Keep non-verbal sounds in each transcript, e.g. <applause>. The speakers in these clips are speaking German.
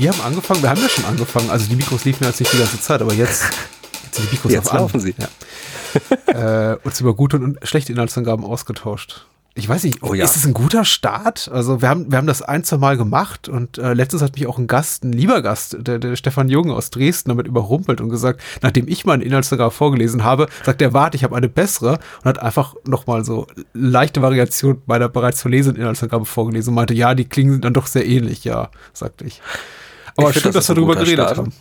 wir haben angefangen, wir haben ja schon angefangen, also die Mikros liefen jetzt nicht die ganze Zeit, aber jetzt, jetzt sind die Mikros jetzt laufen an. sie. Ja. äh, uns über gute und schlechte Inhaltsangaben ausgetauscht ich weiß nicht, oh, ja. ist es ein guter Start? Also wir haben, wir haben das ein, zwei Mal gemacht und äh, letztens hat mich auch ein Gast, ein lieber Gast, der, der Stefan Jung aus Dresden damit überrumpelt und gesagt, nachdem ich meinen Inhaltsangabe vorgelesen habe, sagt er, warte, ich habe eine bessere und hat einfach nochmal so leichte Variation meiner bereits verlesenen Inhaltsangabe vorgelesen und meinte, ja, die klingen dann doch sehr ähnlich, ja, sagte ich. Aber schön, das dass wir darüber geredet Start. haben.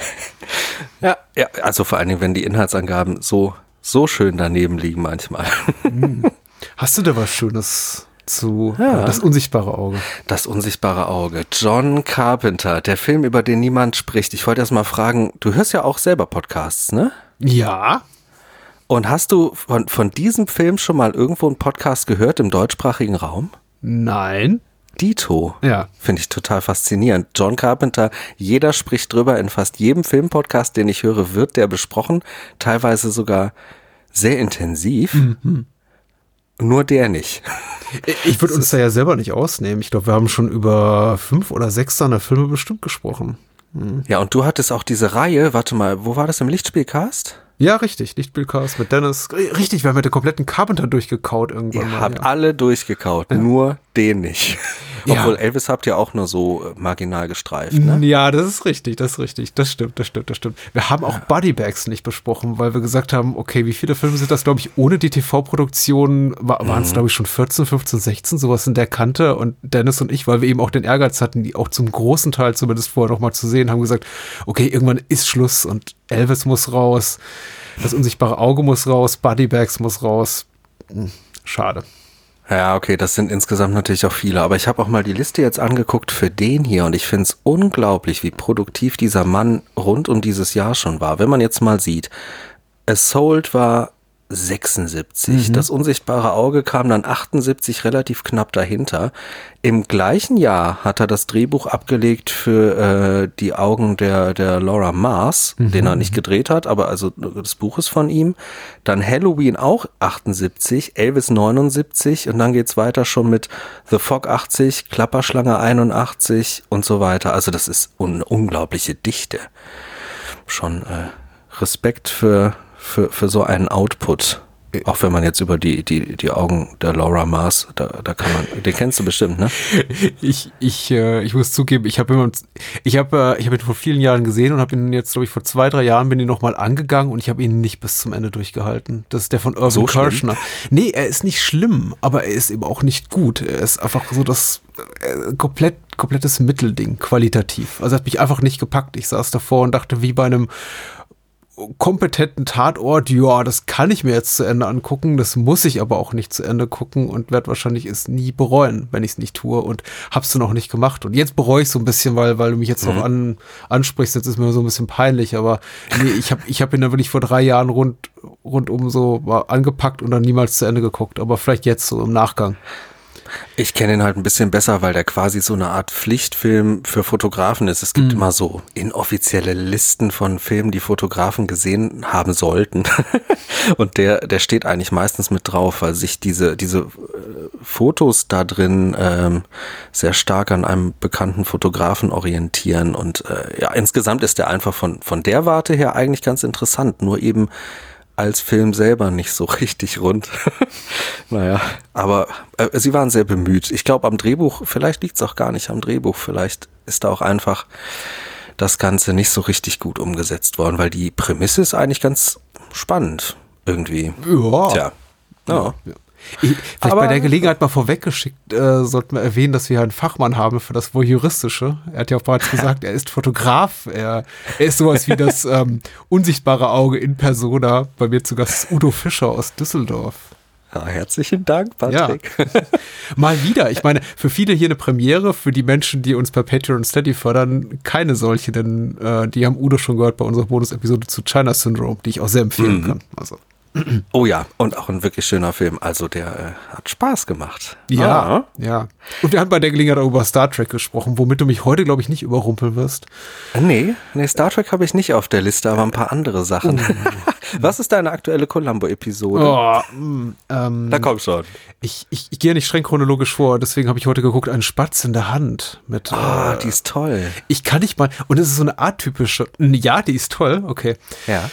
<laughs> ja, ja, also vor allen Dingen, wenn die Inhaltsangaben so, so schön daneben liegen manchmal. Hm. <laughs> Hast du da was Schönes zu ja. Das unsichtbare Auge? Das unsichtbare Auge. John Carpenter, der Film, über den niemand spricht. Ich wollte erst mal fragen, du hörst ja auch selber Podcasts, ne? Ja. Und hast du von, von diesem Film schon mal irgendwo einen Podcast gehört im deutschsprachigen Raum? Nein. Dito. Ja. Finde ich total faszinierend. John Carpenter, jeder spricht drüber. In fast jedem Filmpodcast, den ich höre, wird der besprochen. Teilweise sogar sehr intensiv. Mhm. Nur der nicht. Ich würde uns da ja selber nicht ausnehmen. Ich glaube, wir haben schon über fünf oder sechs seiner Filme bestimmt gesprochen. Hm. Ja, und du hattest auch diese Reihe, warte mal, wo war das im Lichtspielcast? Ja, richtig, Lichtspielcast mit Dennis. Richtig, wir haben mit der kompletten Carpenter durchgekaut irgendwann. Ihr mal, habt ja. alle durchgekaut, ja. nur den nicht. Obwohl ja. Elvis habt ihr auch nur so äh, marginal gestreift, ne? Ja, das ist richtig, das ist richtig. Das stimmt, das stimmt, das stimmt. Wir haben auch ja. Bodybags nicht besprochen, weil wir gesagt haben, okay, wie viele Filme sind das, glaube ich, ohne die TV-Produktion war, waren es, mhm. glaube ich, schon 14, 15, 16, sowas in der Kante. Und Dennis und ich, weil wir eben auch den Ehrgeiz hatten, die auch zum großen Teil zumindest vorher noch mal zu sehen, haben gesagt, okay, irgendwann ist Schluss und Elvis muss raus, das unsichtbare Auge muss raus, Bodybags muss raus. Hm, schade. Ja, okay, das sind insgesamt natürlich auch viele, aber ich habe auch mal die Liste jetzt angeguckt für den hier und ich finde es unglaublich, wie produktiv dieser Mann rund um dieses Jahr schon war. Wenn man jetzt mal sieht, Assault war 76. Mhm. Das unsichtbare Auge kam dann 78 relativ knapp dahinter. Im gleichen Jahr hat er das Drehbuch abgelegt für äh, die Augen der, der Laura Mars, mhm. den er nicht gedreht hat, aber also das Buch ist von ihm. Dann Halloween auch 78, Elvis 79 und dann geht's weiter schon mit The Fog 80, Klapperschlange 81 und so weiter. Also das ist eine unglaubliche Dichte. Schon äh, Respekt für für, für so einen Output. Auch wenn man jetzt über die, die, die Augen der Laura Mars, da, da kann man, den kennst du bestimmt, ne? <laughs> Ich, ich, äh, ich muss zugeben, ich habe immer, ich habe, äh, ich habe ihn vor vielen Jahren gesehen und habe ihn jetzt, glaube ich, vor zwei, drei Jahren bin ich nochmal angegangen und ich habe ihn nicht bis zum Ende durchgehalten. Das ist der von Irving so Kirschner. Nee, er ist nicht schlimm, aber er ist eben auch nicht gut. Er ist einfach so das äh, komplett, komplettes Mittelding, qualitativ. Also hat mich einfach nicht gepackt. Ich saß davor und dachte, wie bei einem kompetenten Tatort, ja, das kann ich mir jetzt zu Ende angucken, das muss ich aber auch nicht zu Ende gucken und werde wahrscheinlich es nie bereuen, wenn ich es nicht tue und hab's dann auch nicht gemacht. Und jetzt bereue ich so ein bisschen, weil, weil du mich jetzt mhm. noch an, ansprichst, jetzt ist mir so ein bisschen peinlich, aber nee, ich habe ich hab ihn dann wirklich vor drei Jahren rund, rundum so angepackt und dann niemals zu Ende geguckt, aber vielleicht jetzt so im Nachgang. Ich kenne ihn halt ein bisschen besser, weil der quasi so eine Art Pflichtfilm für Fotografen ist. Es gibt mhm. immer so inoffizielle Listen von Filmen, die Fotografen gesehen haben sollten. <laughs> Und der, der steht eigentlich meistens mit drauf, weil sich diese, diese äh, Fotos da drin ähm, sehr stark an einem bekannten Fotografen orientieren. Und äh, ja, insgesamt ist der einfach von, von der Warte her eigentlich ganz interessant. Nur eben als Film selber nicht so <laughs> richtig rund. <laughs> naja, aber äh, sie waren sehr bemüht. Ich glaube, am Drehbuch, vielleicht liegt es auch gar nicht am Drehbuch, vielleicht ist da auch einfach das Ganze nicht so richtig gut umgesetzt worden, weil die Prämisse ist eigentlich ganz spannend irgendwie. Ja. Tja. Ja. Ich, vielleicht Aber, bei der Gelegenheit mal vorweggeschickt, äh, sollten wir erwähnen, dass wir einen Fachmann haben für das Voyeuristische. Er hat ja auch bereits <laughs> gesagt, er ist Fotograf. Er, er ist sowas wie das ähm, unsichtbare Auge in Persona. Bei mir zu Gast Udo Fischer aus Düsseldorf. Ja, herzlichen Dank, Patrick. Ja. <laughs> Mal wieder. Ich meine, für viele hier eine Premiere, für die Menschen, die uns per Patreon und Steady fördern, keine solche, denn äh, die haben Udo schon gehört bei unserer Bonus-Episode zu China Syndrome, die ich auch sehr empfehlen mhm. kann. Also. <clears throat> Oh ja, und auch ein wirklich schöner Film. Also der äh, hat Spaß gemacht. Ja, ah. ja. Und wir haben bei der Gelegenheit auch über Star Trek gesprochen, womit du mich heute, glaube ich, nicht überrumpeln wirst. Äh, nee, nee, Star Trek habe ich nicht auf der Liste, aber ein paar andere Sachen. Oh. <laughs> Was ist deine aktuelle Columbo-Episode? Oh, mm, ähm, da komm schon. Ich, ich, ich gehe nicht streng chronologisch vor, deswegen habe ich heute geguckt, einen Spatz in der Hand. Mit, ah, äh, die ist toll. Ich kann nicht mal, und es ist so eine atypische, ja, die ist toll, okay. Ja.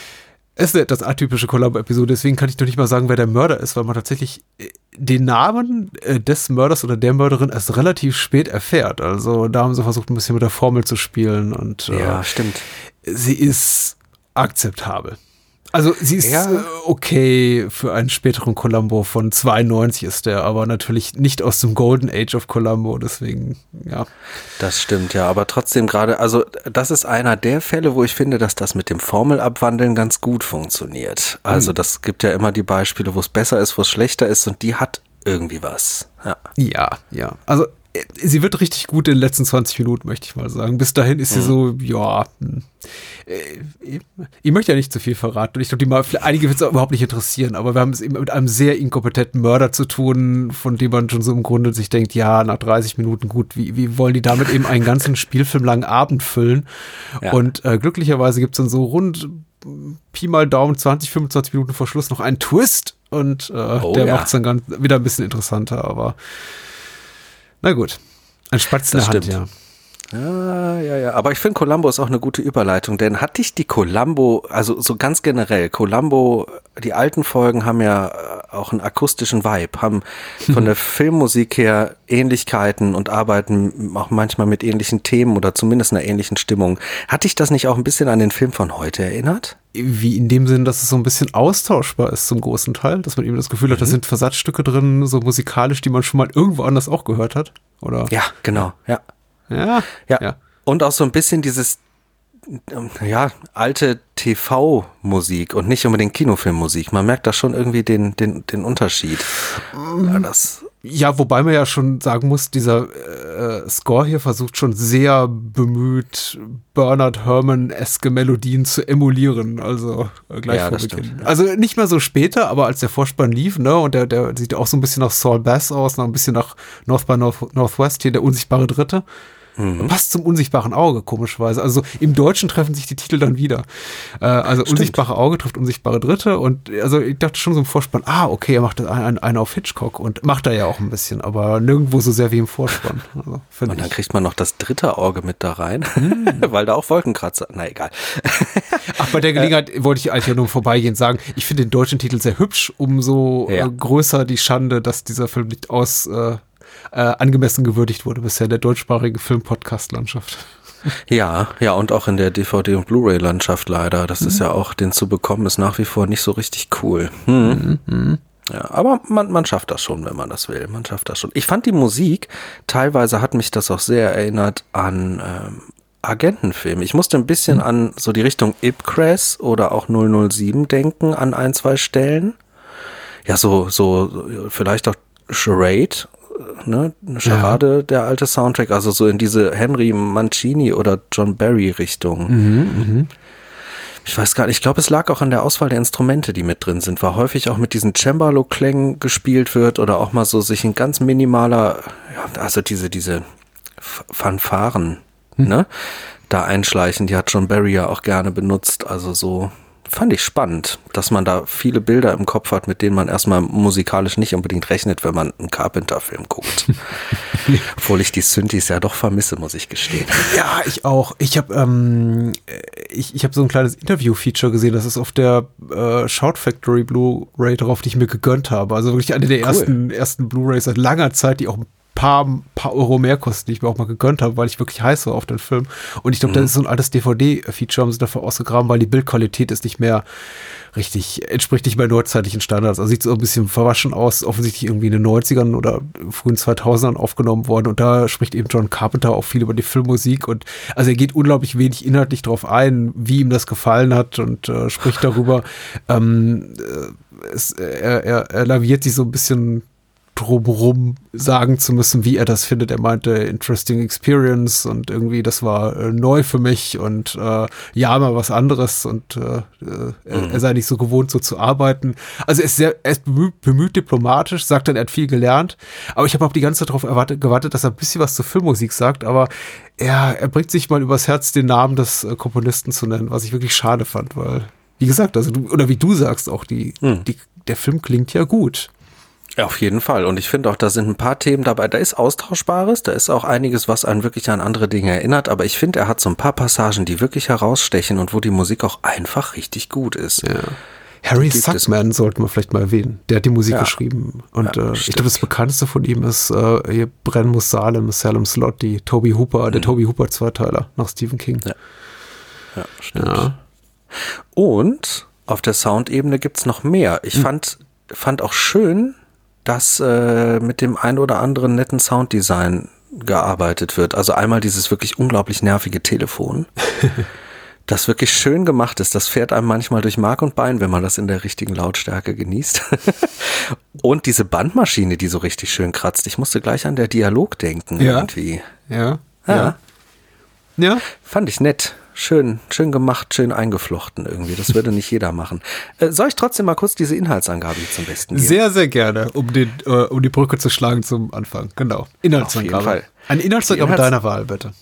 Es ist das atypische Columbo-Episode, deswegen kann ich doch nicht mal sagen, wer der Mörder ist, weil man tatsächlich äh, den Namen äh, des Mörders oder der Mörderin erst relativ spät erfährt. Also da haben sie versucht, ein bisschen mit der Formel zu spielen und ja, äh, stimmt. Sie ist akzeptabel. Also sie ist ja. Äh, okay für einen späteren Columbo von 92 ist der, aber natürlich nicht aus dem Golden Age of Columbo, deswegen, ja. Das stimmt, ja, aber trotzdem gerade, also das ist einer der Fälle, wo ich finde, dass das mit dem Formelabwandeln ganz gut funktioniert. Also mhm. das gibt ja immer die Beispiele, wo es besser ist, wo es schlechter ist und die hat irgendwie was. Ja, ja. ja. Also sie wird richtig gut in den letzten 20 Minuten, möchte ich mal sagen. Bis dahin ist sie mhm. so, ja, hm. äh, ich möchte ja nicht zu viel verraten. Und ich glaube, die mal, einige wird es überhaupt nicht interessieren, aber wir haben es eben mit einem sehr inkompetenten Mörder zu tun, von dem man schon so im Grunde sich denkt, ja, nach 30 Minuten gut, wie, wie wollen die damit eben einen ganzen <laughs> Spielfilm langen Abend füllen? Ja. Und äh, glücklicherweise gibt es dann so rund Pi mal Daumen 20, 25 Minuten vor Schluss noch einen Twist und äh, oh, der ja. macht es dann ganz, wieder ein bisschen interessanter, aber na gut. Ein Spatz in der Hand, ja. Ja, ja, ja. Aber ich finde, Columbo ist auch eine gute Überleitung, denn hatte ich die Columbo, also so ganz generell, Columbo, die alten Folgen haben ja äh, auch einen akustischen Vibe, haben von der <laughs> Filmmusik her Ähnlichkeiten und arbeiten auch manchmal mit ähnlichen Themen oder zumindest einer ähnlichen Stimmung. Hatte ich das nicht auch ein bisschen an den Film von heute erinnert? Wie in dem Sinn, dass es so ein bisschen austauschbar ist zum großen Teil, dass man eben das Gefühl hat, mhm. da sind Versatzstücke drin, so musikalisch, die man schon mal irgendwo anders auch gehört hat, oder? Ja, genau, ja. Ja, ja. ja. Und auch so ein bisschen dieses, ja, alte TV-Musik und nicht unbedingt Kinofilmmusik. Man merkt da schon irgendwie den, den, den Unterschied. Mhm. Ja, das ja, wobei man ja schon sagen muss, dieser äh, Score hier versucht schon sehr bemüht, Bernard Herrmann-eske Melodien zu emulieren. Also äh, gleich ja, vor Beginn. Stimmt, ja. Also nicht mehr so später, aber als der Vorspann lief, ne, und der, der sieht auch so ein bisschen nach Saul Bass aus, noch ein bisschen nach North by North, Northwest, hier der unsichtbare Dritte. Mhm. Passt zum unsichtbaren Auge, komischerweise. Also im Deutschen treffen sich die Titel dann wieder. Äh, also Stimmt. unsichtbare Auge trifft unsichtbare Dritte und also ich dachte schon so im Vorspann, ah, okay, er macht einen, einen auf Hitchcock und macht er ja auch ein bisschen, aber nirgendwo so sehr wie im Vorspann. Also, und dann ich. kriegt man noch das dritte Auge mit da rein, mhm. <laughs> weil da auch Wolkenkratzer, na egal. Ach, bei der Gelegenheit wollte ich eigentlich nur vorbeigehen sagen, ich finde den deutschen Titel sehr hübsch, umso ja. Äh, größer die Schande, dass dieser Film nicht aus äh, angemessen gewürdigt wurde bisher in der deutschsprachigen Film-Podcast-Landschaft. Ja, ja, und auch in der DVD- und Blu-ray-Landschaft leider. Das mhm. ist ja auch, den zu bekommen, ist nach wie vor nicht so richtig cool. Hm. Mhm. Ja, aber man, man schafft das schon, wenn man das will. Man schafft das schon. Ich fand die Musik, teilweise hat mich das auch sehr erinnert an ähm, Agentenfilme. Ich musste ein bisschen mhm. an so die Richtung Ipcress oder auch 007 denken an ein, zwei Stellen. Ja, so, so, vielleicht auch Charade ne, eine Charade, ja. der alte Soundtrack, also so in diese Henry Mancini oder John Barry Richtung. Mhm, mh. Ich weiß gar nicht, ich glaube, es lag auch an der Auswahl der Instrumente, die mit drin sind, weil häufig auch mit diesen Cembalo-Klängen gespielt wird oder auch mal so sich ein ganz minimaler, ja, also diese, diese Fanfaren, hm. ne, da einschleichen, die hat John Barry ja auch gerne benutzt, also so fand ich spannend, dass man da viele Bilder im Kopf hat, mit denen man erstmal musikalisch nicht unbedingt rechnet, wenn man einen Carpenter-Film guckt. <laughs> Obwohl ich die Synthes ja doch vermisse, muss ich gestehen. Ja, ich auch. Ich habe ähm, ich, ich hab so ein kleines Interview-Feature gesehen, das ist auf der äh, Shout Factory Blu-ray drauf, die ich mir gegönnt habe. Also wirklich eine der cool. ersten, ersten Blu-rays seit langer Zeit, die auch paar, paar Euro mehr kosten, die ich mir auch mal gegönnt habe, weil ich wirklich heiß war auf den Film. Und ich glaube, mhm. das ist so ein altes DVD-Feature, haben sie dafür ausgegraben, weil die Bildqualität ist nicht mehr richtig, entspricht nicht mehr neuzeitlichen Standards. Also sieht so ein bisschen verwaschen aus, offensichtlich irgendwie in den 90ern oder frühen 2000ern aufgenommen worden. Und da spricht eben John Carpenter auch viel über die Filmmusik. Und also er geht unglaublich wenig inhaltlich drauf ein, wie ihm das gefallen hat und äh, spricht darüber. <laughs> ähm, äh, es, er, er, er laviert sich so ein bisschen drumherum sagen zu müssen, wie er das findet. Er meinte, interesting experience und irgendwie, das war äh, neu für mich und äh, ja, mal was anderes und äh, äh mhm. er, sei nicht so gewohnt, so zu arbeiten. Also er ist sehr, er ist bemüht, bemüht diplomatisch, sagt dann, er hat viel gelernt, aber ich habe auch die ganze Zeit darauf erwartet, gewartet, dass er ein bisschen was zur Filmmusik sagt, aber er, er bringt sich mal übers Herz, den Namen des äh, Komponisten zu nennen, was ich wirklich schade fand, weil, wie gesagt, also du, oder wie du sagst, auch die, mhm. die der Film klingt ja gut. Ja, auf jeden Fall. Und ich finde auch, da sind ein paar Themen dabei. Da ist Austauschbares, da ist auch einiges, was einen wirklich an andere Dinge erinnert. Aber ich finde, er hat so ein paar Passagen, die wirklich herausstechen und wo die Musik auch einfach richtig gut ist. Ja. Harry Suckman sollten wir vielleicht mal erwähnen. Der hat die Musik ja. geschrieben. Und ja, äh, ich glaube, das bekannteste von ihm ist äh, hier Bren muss Salem, Salem Slot, die Toby Hooper, mhm. der Toby Hooper Zweiteiler nach Stephen King. Ja, ja stimmt. Ja. Und auf der Soundebene gibt's noch mehr. Ich mhm. fand, fand auch schön, dass äh, mit dem ein oder anderen netten Sounddesign gearbeitet wird. Also einmal dieses wirklich unglaublich nervige Telefon, <laughs> das wirklich schön gemacht ist. Das fährt einem manchmal durch Mark und Bein, wenn man das in der richtigen Lautstärke genießt. <laughs> und diese Bandmaschine, die so richtig schön kratzt. Ich musste gleich an der Dialog denken ja. irgendwie. Ja. Ja. ja. ja. Fand ich nett schön, schön gemacht, schön eingeflochten irgendwie. Das würde nicht jeder machen. Äh, soll ich trotzdem mal kurz diese Inhaltsangabe zum Besten geben? Sehr, sehr gerne, um, den, äh, um die Brücke zu schlagen zum Anfang. Genau. Inhaltsangabe. Auf jeden Fall. Eine Inhaltsangabe Inhalts deiner Wahl, bitte.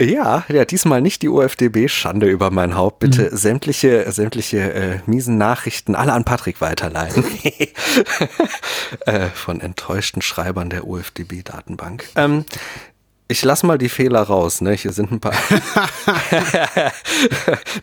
Ja, ja, diesmal nicht die UFDB, Schande über mein Haupt. Bitte mhm. sämtliche, sämtliche äh, miesen Nachrichten alle an Patrick weiterleiten. <laughs> äh, von enttäuschten Schreibern der UFDB-Datenbank. Ähm, ich lass mal die Fehler raus, ne? Hier sind ein paar. <laughs>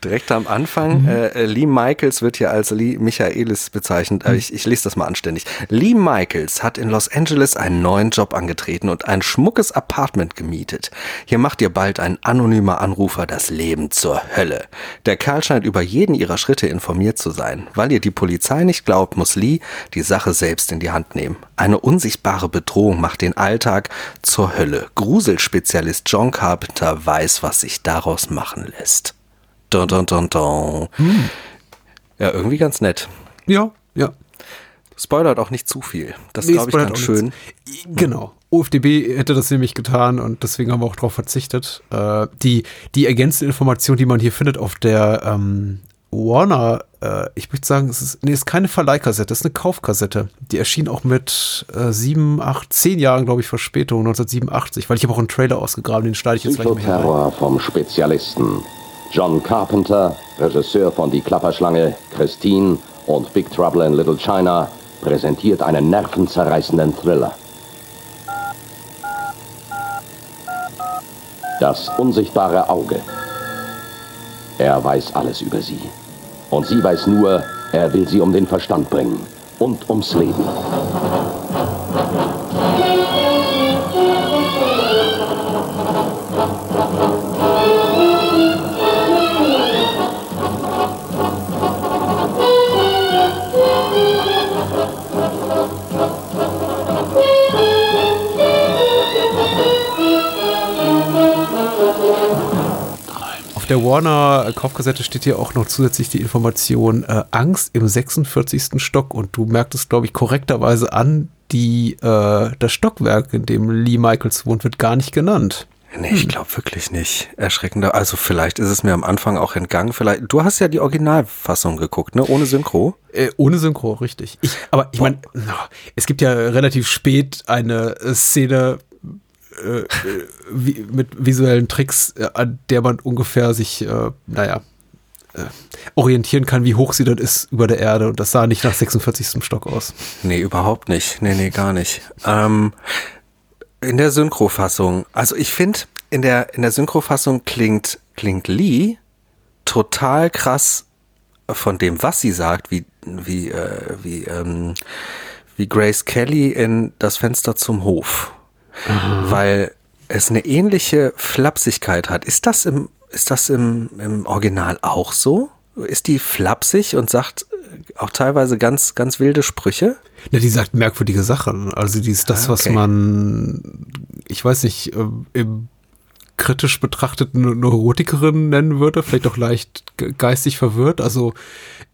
Direkt am Anfang. Mhm. Äh, Lee Michaels wird hier als Lee Michaelis bezeichnet. Äh, ich, ich lese das mal anständig. Lee Michaels hat in Los Angeles einen neuen Job angetreten und ein schmuckes Apartment gemietet. Hier macht ihr bald ein anonymer Anrufer das Leben zur Hölle. Der Kerl scheint über jeden ihrer Schritte informiert zu sein. Weil ihr die Polizei nicht glaubt, muss Lee die Sache selbst in die Hand nehmen. Eine unsichtbare Bedrohung macht den Alltag zur Hölle. Grusel Spezialist John Carpenter weiß, was sich daraus machen lässt. Dun, dun, dun, dun. Hm. Ja, irgendwie ganz nett. Ja, ja. Spoilert auch nicht zu viel. Das nee, glaube ich ganz schön. Nichts. Genau. OFDB hätte das nämlich getan und deswegen haben wir auch darauf verzichtet. Äh, die, die ergänzende Information, die man hier findet auf der ähm, Warner, äh, ich möchte sagen, es ist, nee, es ist keine Verleihkassette, es ist eine Kaufkassette. Die erschien auch mit äh, sieben, acht, zehn Jahren, glaube ich, Verspätung, 1987, weil ich habe auch einen Trailer ausgegraben, den schneide ich jetzt gleich mal Terror vom Spezialisten. John Carpenter, Regisseur von Die Klapperschlange, Christine und Big Trouble in Little China, präsentiert einen nervenzerreißenden Thriller. Das unsichtbare Auge. Er weiß alles über sie. Und sie weiß nur, er will sie um den Verstand bringen und ums Leben. Der Warner-Kaufkassette steht hier auch noch zusätzlich die Information äh, Angst im 46. Stock und du merkst es, glaube ich, korrekterweise an, die, äh, das Stockwerk, in dem Lee Michaels wohnt, wird gar nicht genannt. Nee, ich hm. glaube wirklich nicht. Erschreckender. Also vielleicht ist es mir am Anfang auch entgangen. Vielleicht. Du hast ja die Originalfassung geguckt, ne? Ohne Synchro. Äh, ohne Synchro, richtig. Ich, aber ich meine, es gibt ja relativ spät eine Szene, äh, wie, mit visuellen Tricks, äh, an der man ungefähr sich, äh, naja, äh, orientieren kann, wie hoch sie dann ist über der Erde. Und das sah nicht nach 46. Stock aus. Nee, überhaupt nicht. Nee, nee, gar nicht. Ähm, in der Synchrofassung, also ich finde, in der, in der Synchrofassung klingt, klingt Lee total krass von dem, was sie sagt, wie, wie, äh, wie, ähm, wie Grace Kelly in Das Fenster zum Hof mhm. weil es eine ähnliche Flapsigkeit hat. Ist das im, ist das im, im Original auch so? Ist die flapsig und sagt auch teilweise ganz, ganz wilde Sprüche? Ja, die sagt merkwürdige Sachen. Also die ist das, ah, okay. was man, ich weiß nicht, äh, im kritisch betrachtet eine Neurotikerin nennen würde, vielleicht auch leicht geistig verwirrt, also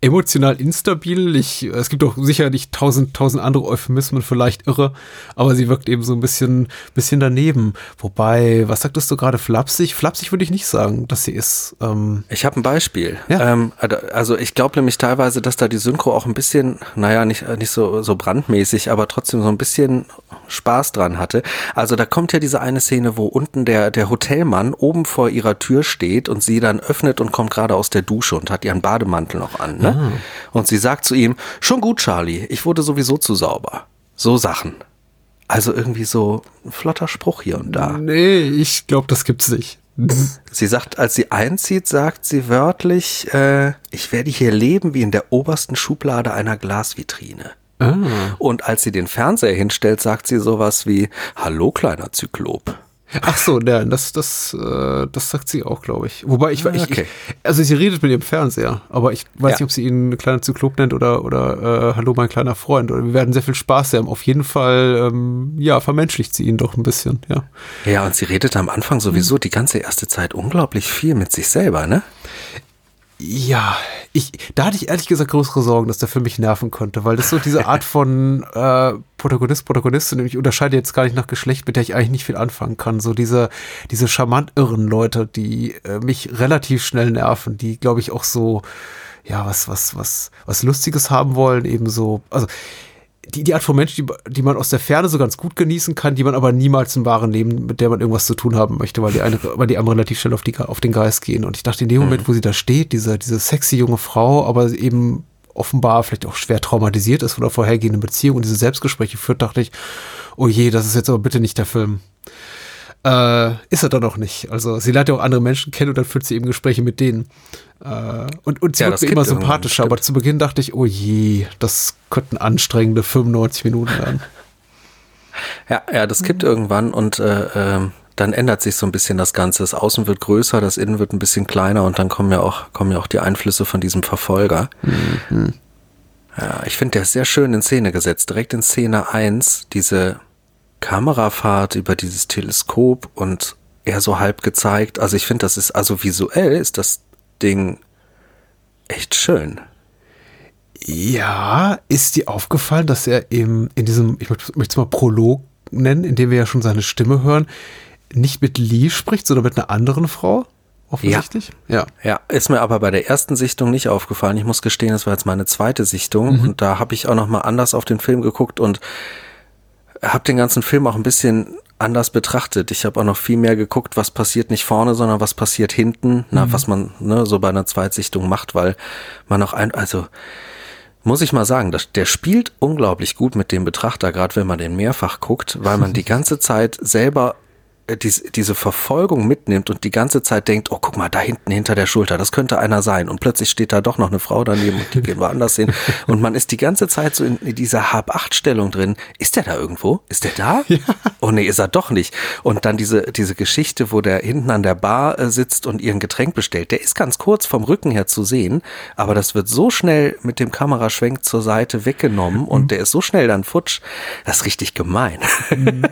emotional instabil. Ich, es gibt auch sicherlich tausend, tausend andere Euphemismen, vielleicht irre, aber sie wirkt eben so ein bisschen, bisschen daneben. Wobei, was sagtest du gerade, flapsig? Flapsig würde ich nicht sagen, dass sie ist. Ähm ich habe ein Beispiel. Ja. Ähm, also ich glaube nämlich teilweise, dass da die Synchro auch ein bisschen, naja, nicht, nicht so, so brandmäßig, aber trotzdem so ein bisschen Spaß dran hatte. Also da kommt ja diese eine Szene, wo unten der, der Hotelmann oben vor ihrer Tür steht und sie dann öffnet und kommt gerade aus der Dusche und hat ihren Bademantel noch an. Ne? Ah. Und sie sagt zu ihm, schon gut, Charlie, ich wurde sowieso zu sauber. So Sachen. Also irgendwie so ein flotter Spruch hier und da. Nee, ich glaube, das gibt's nicht. <laughs> Sie sagt, als sie einzieht, sagt sie wörtlich, äh, ich werde hier leben wie in der obersten Schublade einer Glasvitrine. Ah. Und als sie den Fernseher hinstellt, sagt sie sowas wie, Hallo kleiner Zyklop. Ach so, ja, das, das, äh, das sagt sie auch, glaube ich. Wobei ich, ich, okay. ich, also sie redet mit ihrem Fernseher, aber ich weiß ja. nicht, ob sie ihn ein kleiner Zyklop nennt oder, oder äh, Hallo mein kleiner Freund. Oder wir werden sehr viel Spaß haben. Auf jeden Fall, ähm, ja, vermenschlicht sie ihn doch ein bisschen, ja. Ja, und sie redet am Anfang sowieso die ganze erste Zeit unglaublich viel mit sich selber, ne? Ja, ich, da hatte ich ehrlich gesagt größere Sorgen, dass der Film mich nerven könnte, weil das so diese <laughs> Art von äh, Protagonist, Protagonistin, ich unterscheide jetzt gar nicht nach Geschlecht, mit der ich eigentlich nicht viel anfangen kann. So diese, diese charmant irren Leute, die äh, mich relativ schnell nerven, die, glaube ich, auch so, ja, was, was, was, was Lustiges haben wollen, eben so, also die, die Art von Mensch, die, die man aus der Ferne so ganz gut genießen kann, die man aber niemals im wahren Leben, mit der man irgendwas zu tun haben möchte, weil die eine, weil die anderen relativ schnell auf, die, auf den Geist gehen. Und ich dachte, in dem Moment, mhm. wo sie da steht, diese, diese sexy junge Frau, aber eben offenbar vielleicht auch schwer traumatisiert ist von der vorhergehenden Beziehung und diese Selbstgespräche führt, dachte ich, oh je, das ist jetzt aber bitte nicht der Film. Äh, ist er dann auch nicht. Also sie lernt ja auch andere Menschen kennen und dann führt sie eben Gespräche mit denen. Äh, und, und sie ja, wird mir immer sympathischer, aber zu Beginn dachte ich, oh je, das könnten anstrengende 95 Minuten werden. <laughs> Ja, ja, das kippt irgendwann und äh, äh, dann ändert sich so ein bisschen das Ganze. Das Außen wird größer, das Innen wird ein bisschen kleiner und dann kommen ja auch, kommen ja auch die Einflüsse von diesem Verfolger. Mhm. Ja, ich finde, der ist sehr schön in Szene gesetzt. Direkt in Szene 1, diese Kamerafahrt über dieses Teleskop und er so halb gezeigt. Also ich finde, das ist, also visuell ist das Ding echt schön. Ja, ist dir aufgefallen, dass er im, in diesem, ich möchte es mal Prolog nennen, in dem wir ja schon seine Stimme hören, nicht mit Lee spricht, sondern mit einer anderen Frau? Offensichtlich? Ja. ja. Ja, ist mir aber bei der ersten Sichtung nicht aufgefallen. Ich muss gestehen, das war jetzt meine zweite Sichtung mhm. und da habe ich auch noch mal anders auf den Film geguckt und habe den ganzen Film auch ein bisschen anders betrachtet. Ich habe auch noch viel mehr geguckt, was passiert nicht vorne, sondern was passiert hinten, mhm. na, was man ne, so bei einer Zweitsichtung macht, weil man auch ein, also muss ich mal sagen, das, der spielt unglaublich gut mit dem Betrachter, gerade wenn man den mehrfach guckt, weil man die <laughs> ganze Zeit selber diese, diese Verfolgung mitnimmt und die ganze Zeit denkt, oh, guck mal, da hinten hinter der Schulter, das könnte einer sein. Und plötzlich steht da doch noch eine Frau daneben und die gehen woanders hin. <laughs> Und man ist die ganze Zeit so in, dieser Hab-Acht-Stellung drin. Ist der da irgendwo? Ist der da? Ja. Oh nee, ist er doch nicht. Und dann diese, diese Geschichte, wo der hinten an der Bar äh, sitzt und ihren Getränk bestellt, der ist ganz kurz vom Rücken her zu sehen, aber das wird so schnell mit dem Kameraschwenk zur Seite weggenommen und mhm. der ist so schnell dann futsch. Das ist richtig gemein. Mhm.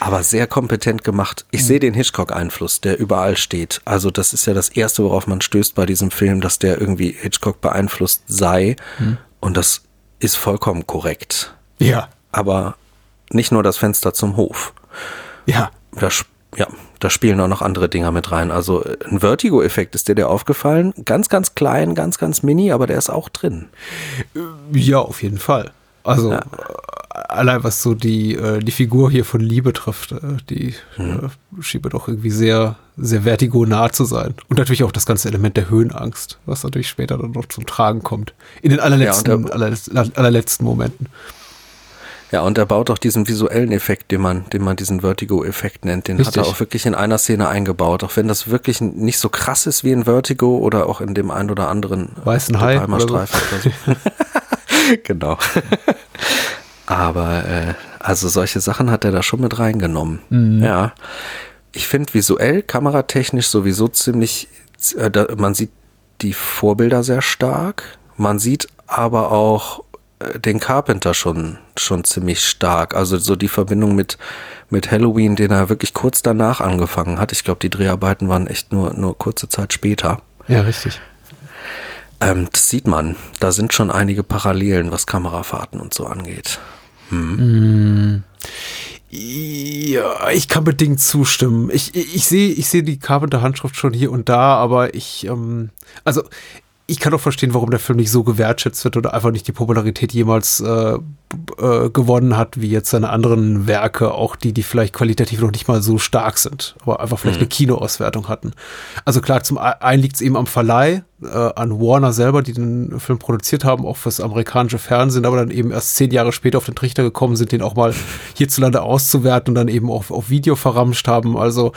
Aber sehr kompetent gemacht. Ich mhm. sehe den Hitchcock-Einfluss, der überall steht. Also das ist ja das Erste, worauf man stößt bei diesem Film, dass der irgendwie Hitchcock beeinflusst sei. Mhm. Und das ist vollkommen korrekt. Ja. Aber nicht nur das Fenster zum Hof. Ja. Das, ja, da spielen auch noch andere Dinger mit rein. Also ein Vertigo-Effekt ist dir der aufgefallen? Ganz, ganz klein, ganz, ganz mini, aber der ist auch drin. Ja, auf jeden Fall. Also ja allein was so die, äh, die Figur hier von Liebe trifft, äh, die mhm. äh, schiebe doch irgendwie sehr, sehr vertigonah zu sein. Und natürlich auch das ganze Element der Höhenangst, was natürlich später dann noch zum Tragen kommt. In den allerletzten, ja, allerletzten, allerletzten Momenten. Ja, und er baut auch diesen visuellen Effekt, den man, den man diesen Vertigo-Effekt nennt, den Richtig. hat er auch wirklich in einer Szene eingebaut. Auch wenn das wirklich nicht so krass ist wie in Vertigo oder auch in dem ein oder anderen Weißen Hai oder so. <laughs> <laughs> <laughs> genau. <laughs> Aber äh, also solche Sachen hat er da schon mit reingenommen. Mhm. Ja. Ich finde visuell, kameratechnisch sowieso ziemlich, äh, da, man sieht die Vorbilder sehr stark. Man sieht aber auch äh, den Carpenter schon, schon ziemlich stark. Also so die Verbindung mit, mit Halloween, den er wirklich kurz danach angefangen hat. Ich glaube, die Dreharbeiten waren echt nur, nur kurze Zeit später. Ja, richtig. Ähm, das sieht man. Da sind schon einige Parallelen, was Kamerafahrten und so angeht. Hm. Ja, ich kann bedingt zustimmen. Ich, ich, ich sehe ich sehe die Carpenter-Handschrift schon hier und da, aber ich, ähm, also ich kann auch verstehen, warum der Film nicht so gewertschätzt wird oder einfach nicht die Popularität jemals äh, äh, gewonnen hat, wie jetzt seine anderen Werke, auch die, die vielleicht qualitativ noch nicht mal so stark sind, aber einfach vielleicht mhm. eine Kinoauswertung hatten. Also klar, zum einen liegt es eben am Verleih, äh, an Warner selber, die den Film produziert haben, auch fürs amerikanische Fernsehen, aber dann eben erst zehn Jahre später auf den Trichter gekommen sind, den auch mal hierzulande auszuwerten und dann eben auch auf Video verramscht haben. Also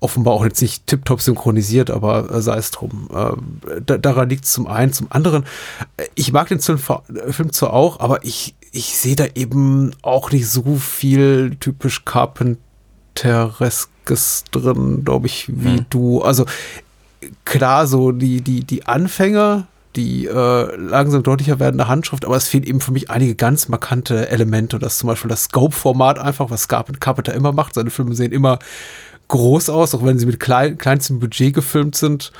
offenbar auch jetzt nicht tiptop synchronisiert, aber äh, sei es drum. Äh, da, daran liegt es zum einen. Zum anderen, äh, ich mag den Film, äh, Film zwar auch, aber ich, ich sehe da eben auch nicht so viel typisch Carpentereskes drin, glaube ich, wie hm. du. Also klar, so die, die, die Anfänger, die äh, langsam deutlicher werdende Handschrift, aber es fehlen eben für mich einige ganz markante Elemente. Das zum Beispiel das Scope-Format einfach, was Carpenter immer macht. Seine Filme sehen immer groß aus, auch wenn sie mit klein, kleinstem Budget gefilmt sind.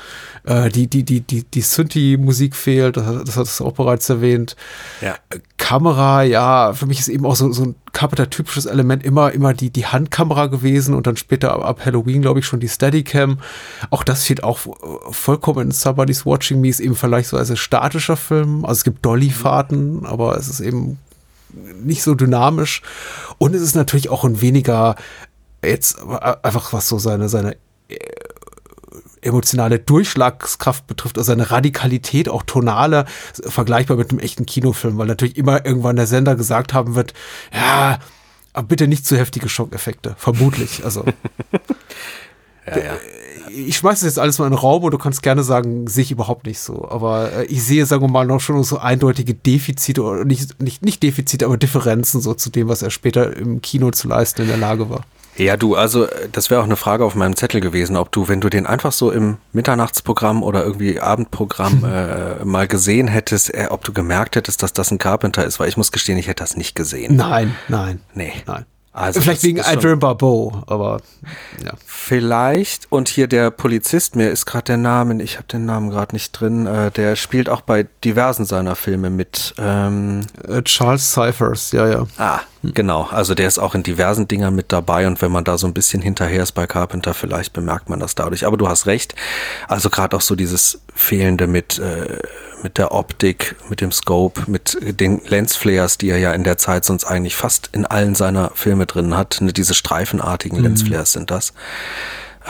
Äh, die die, die, die, die Synthi-Musik fehlt, das, das hat es auch bereits erwähnt. Ja. Kamera, ja, für mich ist eben auch so, so ein Carpenter-typisches Element immer, immer die, die Handkamera gewesen und dann später ab, ab Halloween, glaube ich, schon die Steadicam. Auch das fehlt auch vollkommen in Somebody's Watching Me, ist eben vielleicht so als statischer Film. Also es gibt Dolly-Fahrten, aber es ist eben nicht so dynamisch. Und es ist natürlich auch ein weniger jetzt einfach was so seine, seine äh, emotionale Durchschlagskraft betrifft, also seine Radikalität, auch tonale, vergleichbar mit einem echten Kinofilm, weil natürlich immer irgendwann der Sender gesagt haben wird, ja, aber bitte nicht zu heftige Schockeffekte, vermutlich, also. <laughs> ja, ja. Ich schmeiße jetzt alles mal in den Raum und du kannst gerne sagen, sehe ich überhaupt nicht so. Aber äh, ich sehe, sagen wir mal, noch schon so eindeutige Defizite oder nicht, nicht, nicht Defizite, aber Differenzen so zu dem, was er später im Kino zu leisten in der Lage war. Ja, du, also äh, das wäre auch eine Frage auf meinem Zettel gewesen, ob du, wenn du den einfach so im Mitternachtsprogramm oder irgendwie Abendprogramm <laughs> äh, mal gesehen hättest, äh, ob du gemerkt hättest, dass das ein Carpenter ist, weil ich muss gestehen, ich hätte das nicht gesehen. Nein, nein. Nee. Nein. Also Vielleicht wegen Adrian Barbeau, aber ja. Vielleicht, und hier der Polizist, mir ist gerade der Name, ich habe den Namen gerade nicht drin, äh, der spielt auch bei diversen seiner Filme mit. Ähm, äh, Charles Cyphers, ja, ja. Ah, genau. Also der ist auch in diversen Dingern mit dabei und wenn man da so ein bisschen hinterher ist bei Carpenter, vielleicht bemerkt man das dadurch. Aber du hast recht. Also gerade auch so dieses Fehlende mit äh, mit der Optik, mit dem Scope, mit den Lensflares, die er ja in der Zeit sonst eigentlich fast in allen seiner Filme drin hat. Ne, diese streifenartigen mhm. Lensflares sind das.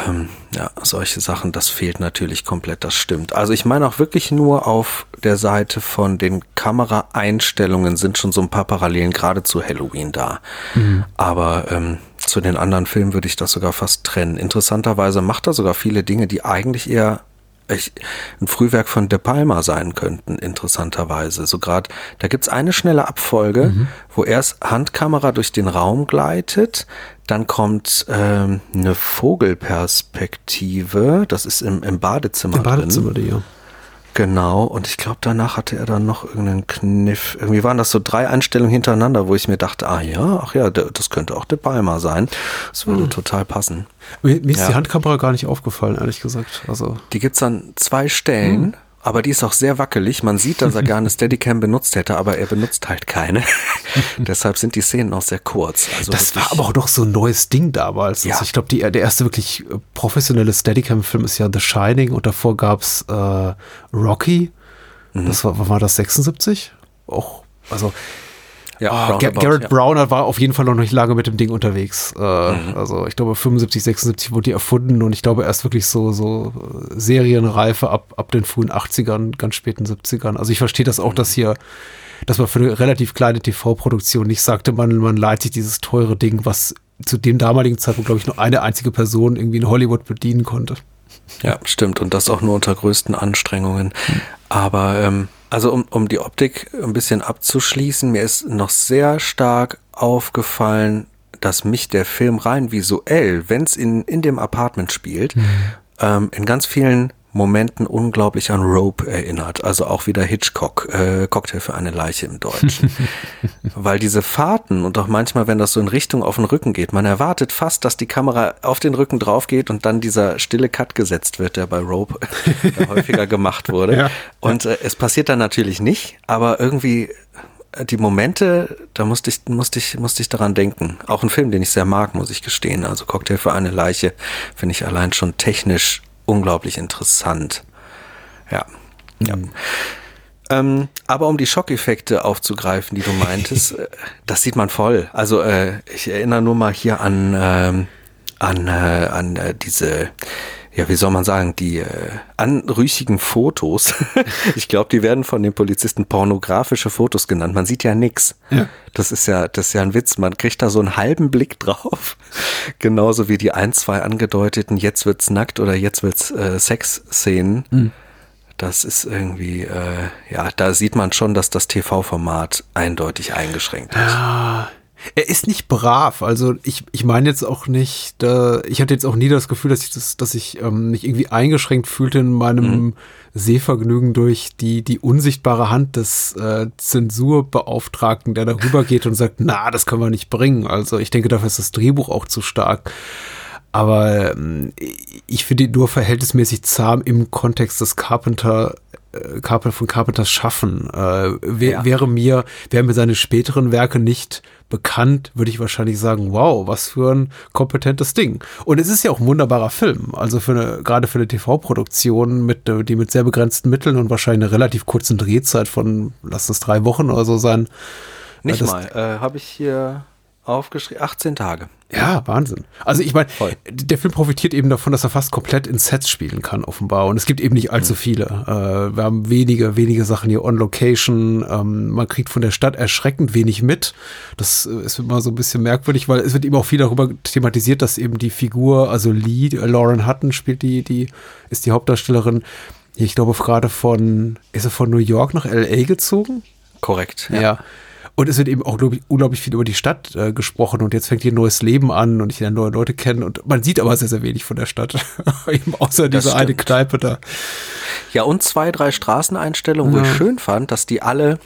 Ähm, ja, solche Sachen, das fehlt natürlich komplett, das stimmt. Also ich meine auch wirklich nur auf der Seite von den Kameraeinstellungen sind schon so ein paar Parallelen gerade zu Halloween da. Mhm. Aber ähm, zu den anderen Filmen würde ich das sogar fast trennen. Interessanterweise macht er sogar viele Dinge, die eigentlich eher ein Frühwerk von De Palma sein könnten, interessanterweise. So gerade, da gibt's eine schnelle Abfolge, mhm. wo erst Handkamera durch den Raum gleitet, dann kommt ähm, eine Vogelperspektive, das ist im, im Badezimmer. Im Badezimmer, drin. ja. Genau, und ich glaube, danach hatte er dann noch irgendeinen Kniff. Irgendwie waren das so drei Einstellungen hintereinander, wo ich mir dachte, ah ja, ach ja, das könnte auch De Palma sein. Das würde mhm. total passen. Mir, mir ist ja. die Handkamera gar nicht aufgefallen, ehrlich gesagt. Also. Die gibt's an zwei Stellen. Mhm aber die ist auch sehr wackelig. Man sieht, dass er <laughs> gerne Steadicam benutzt hätte, aber er benutzt halt keine. <laughs> Deshalb sind die Szenen auch sehr kurz. Also das war aber auch noch so ein neues Ding damals. Ja. Also ich glaube, der erste wirklich äh, professionelle Steadicam-Film ist ja The Shining und davor gab's äh, Rocky. Mhm. Das war, war das 76? Auch, also ja, oh, Garrett ja. Browner war auf jeden Fall noch nicht lange mit dem Ding unterwegs. Äh, mhm. Also ich glaube 75, 76 wurde die erfunden und ich glaube erst wirklich so, so äh, Serienreife ab, ab den frühen 80ern, ganz späten 70ern. Also ich verstehe das auch, mhm. dass hier, dass man für eine relativ kleine TV-Produktion nicht sagte, man, man leiht sich dieses teure Ding, was zu dem damaligen Zeitpunkt, glaube ich, nur eine einzige Person irgendwie in Hollywood bedienen konnte. Ja, stimmt. Und das auch nur unter größten Anstrengungen. Mhm. Aber ähm, also um, um die Optik ein bisschen abzuschließen, mir ist noch sehr stark aufgefallen, dass mich der Film rein visuell, wenn es in, in dem Apartment spielt, mhm. ähm, in ganz vielen Momenten unglaublich an Rope erinnert. Also auch wieder Hitchcock, äh, Cocktail für eine Leiche im Deutschen. <laughs> Weil diese Fahrten und auch manchmal, wenn das so in Richtung auf den Rücken geht, man erwartet fast, dass die Kamera auf den Rücken drauf geht und dann dieser stille Cut gesetzt wird, der bei Rope <laughs> häufiger gemacht wurde. Ja. Und äh, es passiert dann natürlich nicht, aber irgendwie äh, die Momente, da musste ich, musste ich, musste ich daran denken. Auch ein Film, den ich sehr mag, muss ich gestehen. Also Cocktail für eine Leiche finde ich allein schon technisch unglaublich interessant. Ja. ja. Mhm. Ähm, aber um die Schockeffekte aufzugreifen, die du meintest, <laughs> äh, das sieht man voll. Also äh, ich erinnere nur mal hier an, ähm, an, äh, an äh, diese ja, wie soll man sagen, die äh, anrüchigen Fotos. <laughs> ich glaube, die werden von den Polizisten pornografische Fotos genannt. Man sieht ja nix. Ja. Das ist ja, das ist ja ein Witz. Man kriegt da so einen halben Blick drauf. <laughs> Genauso wie die ein, zwei angedeuteten, jetzt wird's nackt oder jetzt wird's äh, Sexszenen. Mhm. Das ist irgendwie, äh, ja, da sieht man schon, dass das TV-Format eindeutig eingeschränkt ist. Ja, er ist nicht brav. Also ich, ich meine jetzt auch nicht, da, ich hatte jetzt auch nie das Gefühl, dass ich das, dass ich ähm, mich irgendwie eingeschränkt fühlte in meinem mhm. Sehvergnügen durch die, die unsichtbare Hand des äh, Zensurbeauftragten, der darüber geht und sagt, na, das können wir nicht bringen. Also ich denke, dafür ist das Drehbuch auch zu stark. Aber ähm, ich finde ihn nur verhältnismäßig zahm im Kontext des Carpenter äh, Carpenter von Carpenters Schaffen. Äh, wär, ja. Wäre mir, wären mir seine späteren Werke nicht bekannt, würde ich wahrscheinlich sagen, wow, was für ein kompetentes Ding. Und es ist ja auch ein wunderbarer Film. Also für eine, gerade für eine TV-Produktion mit, die mit sehr begrenzten Mitteln und wahrscheinlich einer relativ kurzen Drehzeit von, lass es drei Wochen oder so sein. Nicht das, mal, äh, habe ich hier aufgeschrieben, 18 Tage. Ja, Wahnsinn. Also ich meine, der Film profitiert eben davon, dass er fast komplett in Sets spielen kann, offenbar. Und es gibt eben nicht allzu mhm. viele. Äh, wir haben wenige, wenige Sachen hier on Location. Ähm, man kriegt von der Stadt erschreckend wenig mit. Das äh, ist immer so ein bisschen merkwürdig, weil es wird eben auch viel darüber thematisiert, dass eben die Figur, also Lee, äh, Lauren Hutton spielt die, die ist die Hauptdarstellerin. Ich glaube gerade von, ist er von New York nach LA gezogen? Korrekt. ja. ja. Und es wird eben auch ich, unglaublich viel über die Stadt äh, gesprochen und jetzt fängt hier ein neues Leben an und ich lerne neue Leute kennen und man sieht aber sehr, sehr wenig von der Stadt. <laughs> eben außer diese eine Kneipe da. Ja, und zwei, drei Straßeneinstellungen, ja. wo ich schön fand, dass die alle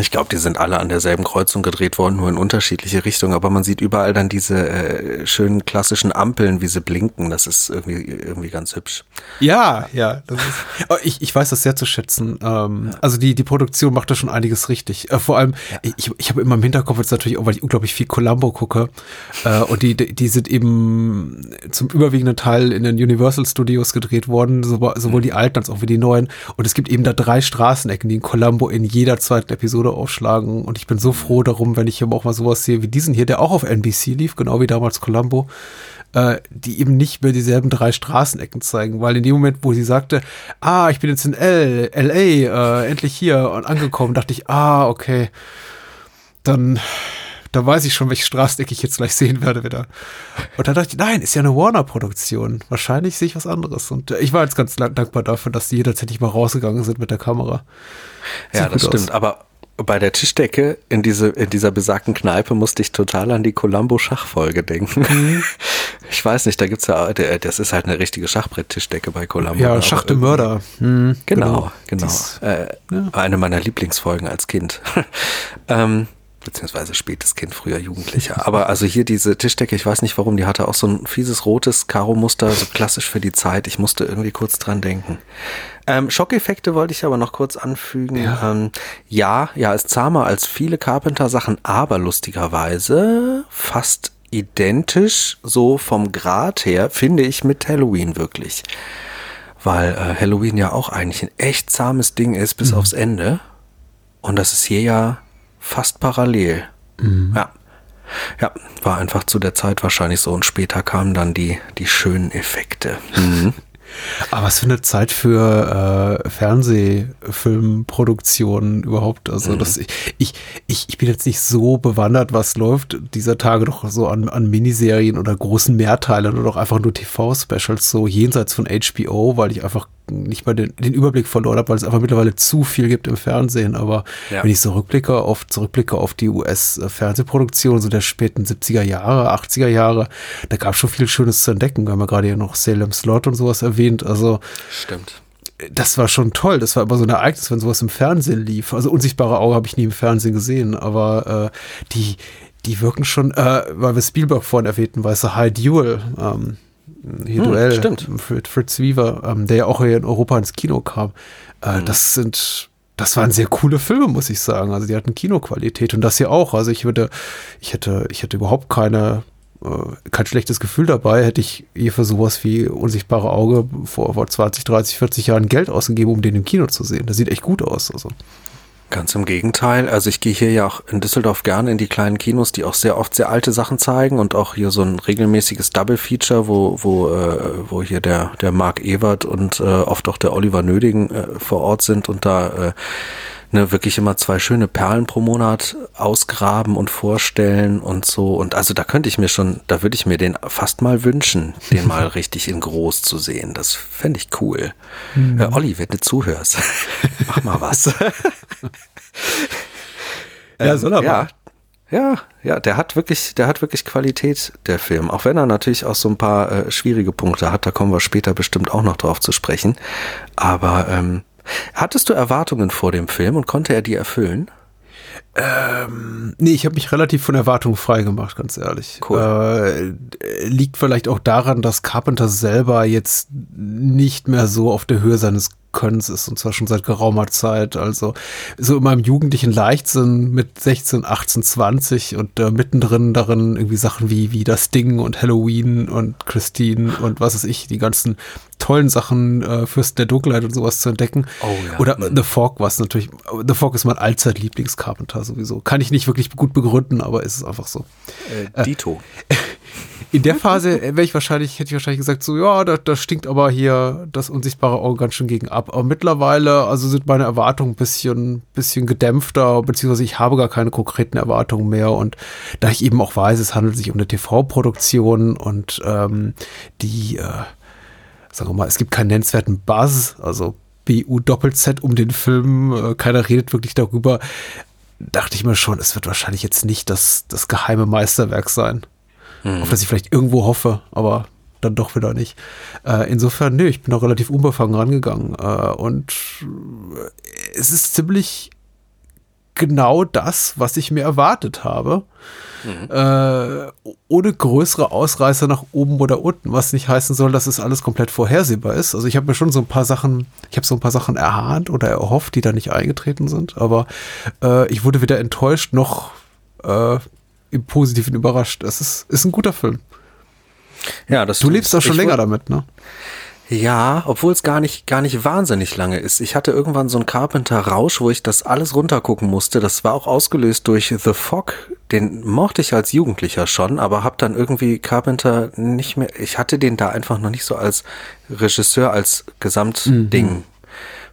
ich glaube, die sind alle an derselben Kreuzung gedreht worden, nur in unterschiedliche Richtungen. Aber man sieht überall dann diese äh, schönen klassischen Ampeln, wie sie blinken. Das ist irgendwie, irgendwie ganz hübsch. Ja, ja. Das ist, <laughs> oh, ich, ich weiß das sehr zu schätzen. Ähm, ja. Also die, die Produktion macht da schon einiges richtig. Äh, vor allem, ja. ich, ich habe immer im Hinterkopf jetzt natürlich auch, weil ich unglaublich viel Columbo gucke. Äh, und die, die sind eben zum überwiegenden Teil in den Universal Studios gedreht worden, sowohl, sowohl mhm. die alten als auch wie die neuen. Und es gibt eben da drei Straßenecken, die in Columbo in jeder zweiten Episode Episode aufschlagen. Und ich bin so froh darum, wenn ich hier auch mal sowas sehe wie diesen hier, der auch auf NBC lief, genau wie damals Columbo, äh, die eben nicht mehr dieselben drei Straßenecken zeigen. Weil in dem Moment, wo sie sagte, ah, ich bin jetzt in L, LA, äh, endlich hier und angekommen, dachte ich, ah, okay, dann da weiß ich schon, welche Straßenecke ich jetzt gleich sehen werde wieder. Und da dachte ich, nein, ist ja eine Warner-Produktion. Wahrscheinlich sehe ich was anderes. Und äh, ich war jetzt ganz dankbar dafür, dass die jederzeit nicht mal rausgegangen sind mit der Kamera. Sieht ja, das stimmt. Aus. Aber bei der Tischdecke in, diese, in dieser besagten Kneipe musste ich total an die Columbo-Schachfolge denken. Mhm. <laughs> Ich weiß nicht, da gibt's ja, das ist halt eine richtige Schachbrett-Tischdecke bei Columbo. Ja, Schach de Mörder. Mhm, genau, genau. genau. Äh, ja. Eine meiner Lieblingsfolgen als Kind. <laughs> ähm, beziehungsweise spätes Kind, früher Jugendlicher. Aber also hier diese Tischdecke, ich weiß nicht warum, die hatte auch so ein fieses rotes Karo-Muster, so klassisch für die Zeit. Ich musste irgendwie kurz dran denken. Ähm, Schockeffekte wollte ich aber noch kurz anfügen. Ja, ähm, ja, ja, ist zahmer als viele Carpenter-Sachen, aber lustigerweise fast identisch, so vom Grad her, finde ich mit Halloween wirklich. Weil äh, Halloween ja auch eigentlich ein echt zahmes Ding ist bis mhm. aufs Ende. Und das ist hier ja fast parallel. Mhm. Ja. Ja, war einfach zu der Zeit wahrscheinlich so und später kamen dann die, die schönen Effekte. Mhm. Aber was für eine Zeit für äh, Fernsehfilmproduktionen überhaupt. Also mhm. das, ich, ich, ich bin jetzt nicht so bewandert, was läuft dieser Tage doch so an, an Miniserien oder großen Mehrteilen oder auch einfach nur TV-Specials, so jenseits von HBO, weil ich einfach nicht mal den, den Überblick verloren habe, weil es einfach mittlerweile zu viel gibt im Fernsehen. Aber ja. wenn ich so rückblicke auf, zurückblicke auf die US-Fernsehproduktion so der späten 70er Jahre, 80er Jahre, da gab es schon viel Schönes zu entdecken. Wir haben ja gerade hier noch Salem Slot und sowas erwähnt. Also Stimmt das war schon toll. Das war immer so ein Ereignis, wenn sowas im Fernsehen lief. Also unsichtbare Auge habe ich nie im Fernsehen gesehen, aber äh, die, die wirken schon, äh, weil wir Spielberg vorhin erwähnten, weißt du, High Duel, ähm, hier hm, Duell stimmt. Mit Fritz Weaver, ähm, der ja auch hier in Europa ins Kino kam. Äh, hm. Das sind, das waren sehr coole Filme, muss ich sagen. Also die hatten Kinoqualität und das hier auch. Also ich würde, ich hätte, ich hätte überhaupt keine, äh, kein schlechtes Gefühl dabei, hätte ich hier für sowas wie Unsichtbare Auge vor, vor 20, 30, 40 Jahren Geld ausgegeben, um den im Kino zu sehen. Das sieht echt gut aus. Also. Ganz im Gegenteil. Also ich gehe hier ja auch in Düsseldorf gerne in die kleinen Kinos, die auch sehr oft sehr alte Sachen zeigen und auch hier so ein regelmäßiges Double Feature, wo wo äh, wo hier der der Mark Ewert und äh, oft auch der Oliver Nödigen äh, vor Ort sind und da äh, ne, wirklich immer zwei schöne Perlen pro Monat ausgraben und vorstellen und so. Und also da könnte ich mir schon, da würde ich mir den fast mal wünschen, den <laughs> mal richtig in groß zu sehen. Das fände ich cool. Mhm. Äh, Olli, wenn du zuhörst, <laughs> mach mal was. <laughs> ja, soll er ja, mal. Ja, ja, der hat wirklich, der hat wirklich Qualität, der Film. Auch wenn er natürlich auch so ein paar äh, schwierige Punkte hat, da kommen wir später bestimmt auch noch drauf zu sprechen. Aber ähm, Hattest du Erwartungen vor dem Film und konnte er die erfüllen? Ähm, nee, ich habe mich relativ von Erwartungen frei gemacht, ganz ehrlich. Cool. Äh, liegt vielleicht auch daran, dass Carpenter selber jetzt nicht mehr so auf der Höhe seines Könnens ist und zwar schon seit geraumer Zeit. Also so in meinem jugendlichen Leichtsinn mit 16, 18, 20 und äh, mittendrin darin irgendwie Sachen wie, wie das Ding und Halloween und Christine und was weiß ich, die ganzen tollen Sachen, äh, Fürsten der Dunkelheit und sowas zu entdecken. Oh, ja. Oder The Fog, was natürlich, The Fog ist mein allzeit Lieblings-Carpenter sowieso. Kann ich nicht wirklich gut begründen, aber ist es einfach so. Äh, Dito. Äh, <laughs> in der Phase wäre ich wahrscheinlich, hätte ich wahrscheinlich gesagt, so, ja, da, da stinkt aber hier das unsichtbare Auge ganz schön gegen ab. Aber mittlerweile, also sind meine Erwartungen ein bisschen, bisschen gedämpfter, beziehungsweise ich habe gar keine konkreten Erwartungen mehr. Und da ich eben auch weiß, es handelt sich um eine TV-Produktion und ähm, die, äh, sagen wir mal, es gibt keinen nennenswerten Buzz, also BU-Doppel-Z um den Film, äh, keiner redet wirklich darüber, dachte ich mir schon, es wird wahrscheinlich jetzt nicht das, das geheime Meisterwerk sein mhm. auf das ich vielleicht irgendwo hoffe, aber dann doch wieder nicht. Äh, insofern, nö, ich bin auch relativ unbefangen rangegangen. Äh, und es ist ziemlich genau das, was ich mir erwartet habe. Mhm. Äh, ohne größere Ausreißer nach oben oder unten, was nicht heißen soll, dass es alles komplett vorhersehbar ist. Also ich habe mir schon so ein paar Sachen, ich habe so ein paar Sachen erahnt oder erhofft, die da nicht eingetreten sind, aber äh, ich wurde weder enttäuscht noch äh, im Positiven überrascht. Es ist, ist ein guter Film. Ja, das Du lebst doch schon länger damit, ne? Ja, obwohl es gar nicht, gar nicht wahnsinnig lange ist. Ich hatte irgendwann so einen Carpenter-Rausch, wo ich das alles runtergucken musste. Das war auch ausgelöst durch The Fog. Den mochte ich als Jugendlicher schon, aber hab dann irgendwie Carpenter nicht mehr, ich hatte den da einfach noch nicht so als Regisseur, als Gesamtding mhm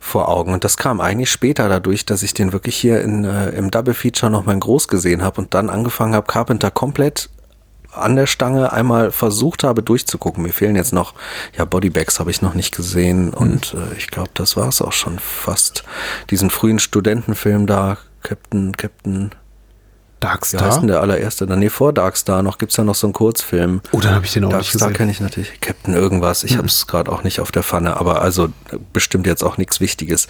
vor Augen. Und das kam eigentlich später dadurch, dass ich den wirklich hier in, äh, im Double Feature noch mal in groß gesehen habe und dann angefangen habe, Carpenter komplett an der Stange einmal versucht habe durchzugucken. Mir fehlen jetzt noch, ja, Bodybags habe ich noch nicht gesehen mhm. und äh, ich glaube, das war es auch schon fast. Diesen frühen Studentenfilm da, Captain, Captain, Darkstar? Wie heißt denn der allererste? Nee, vor Darkstar noch gibt's ja noch so einen Kurzfilm. Oh, dann habe ich den auch Darkstar nicht gesehen. kenne ich natürlich. Captain irgendwas. Ich mhm. habe es gerade auch nicht auf der Pfanne, aber also bestimmt jetzt auch nichts Wichtiges.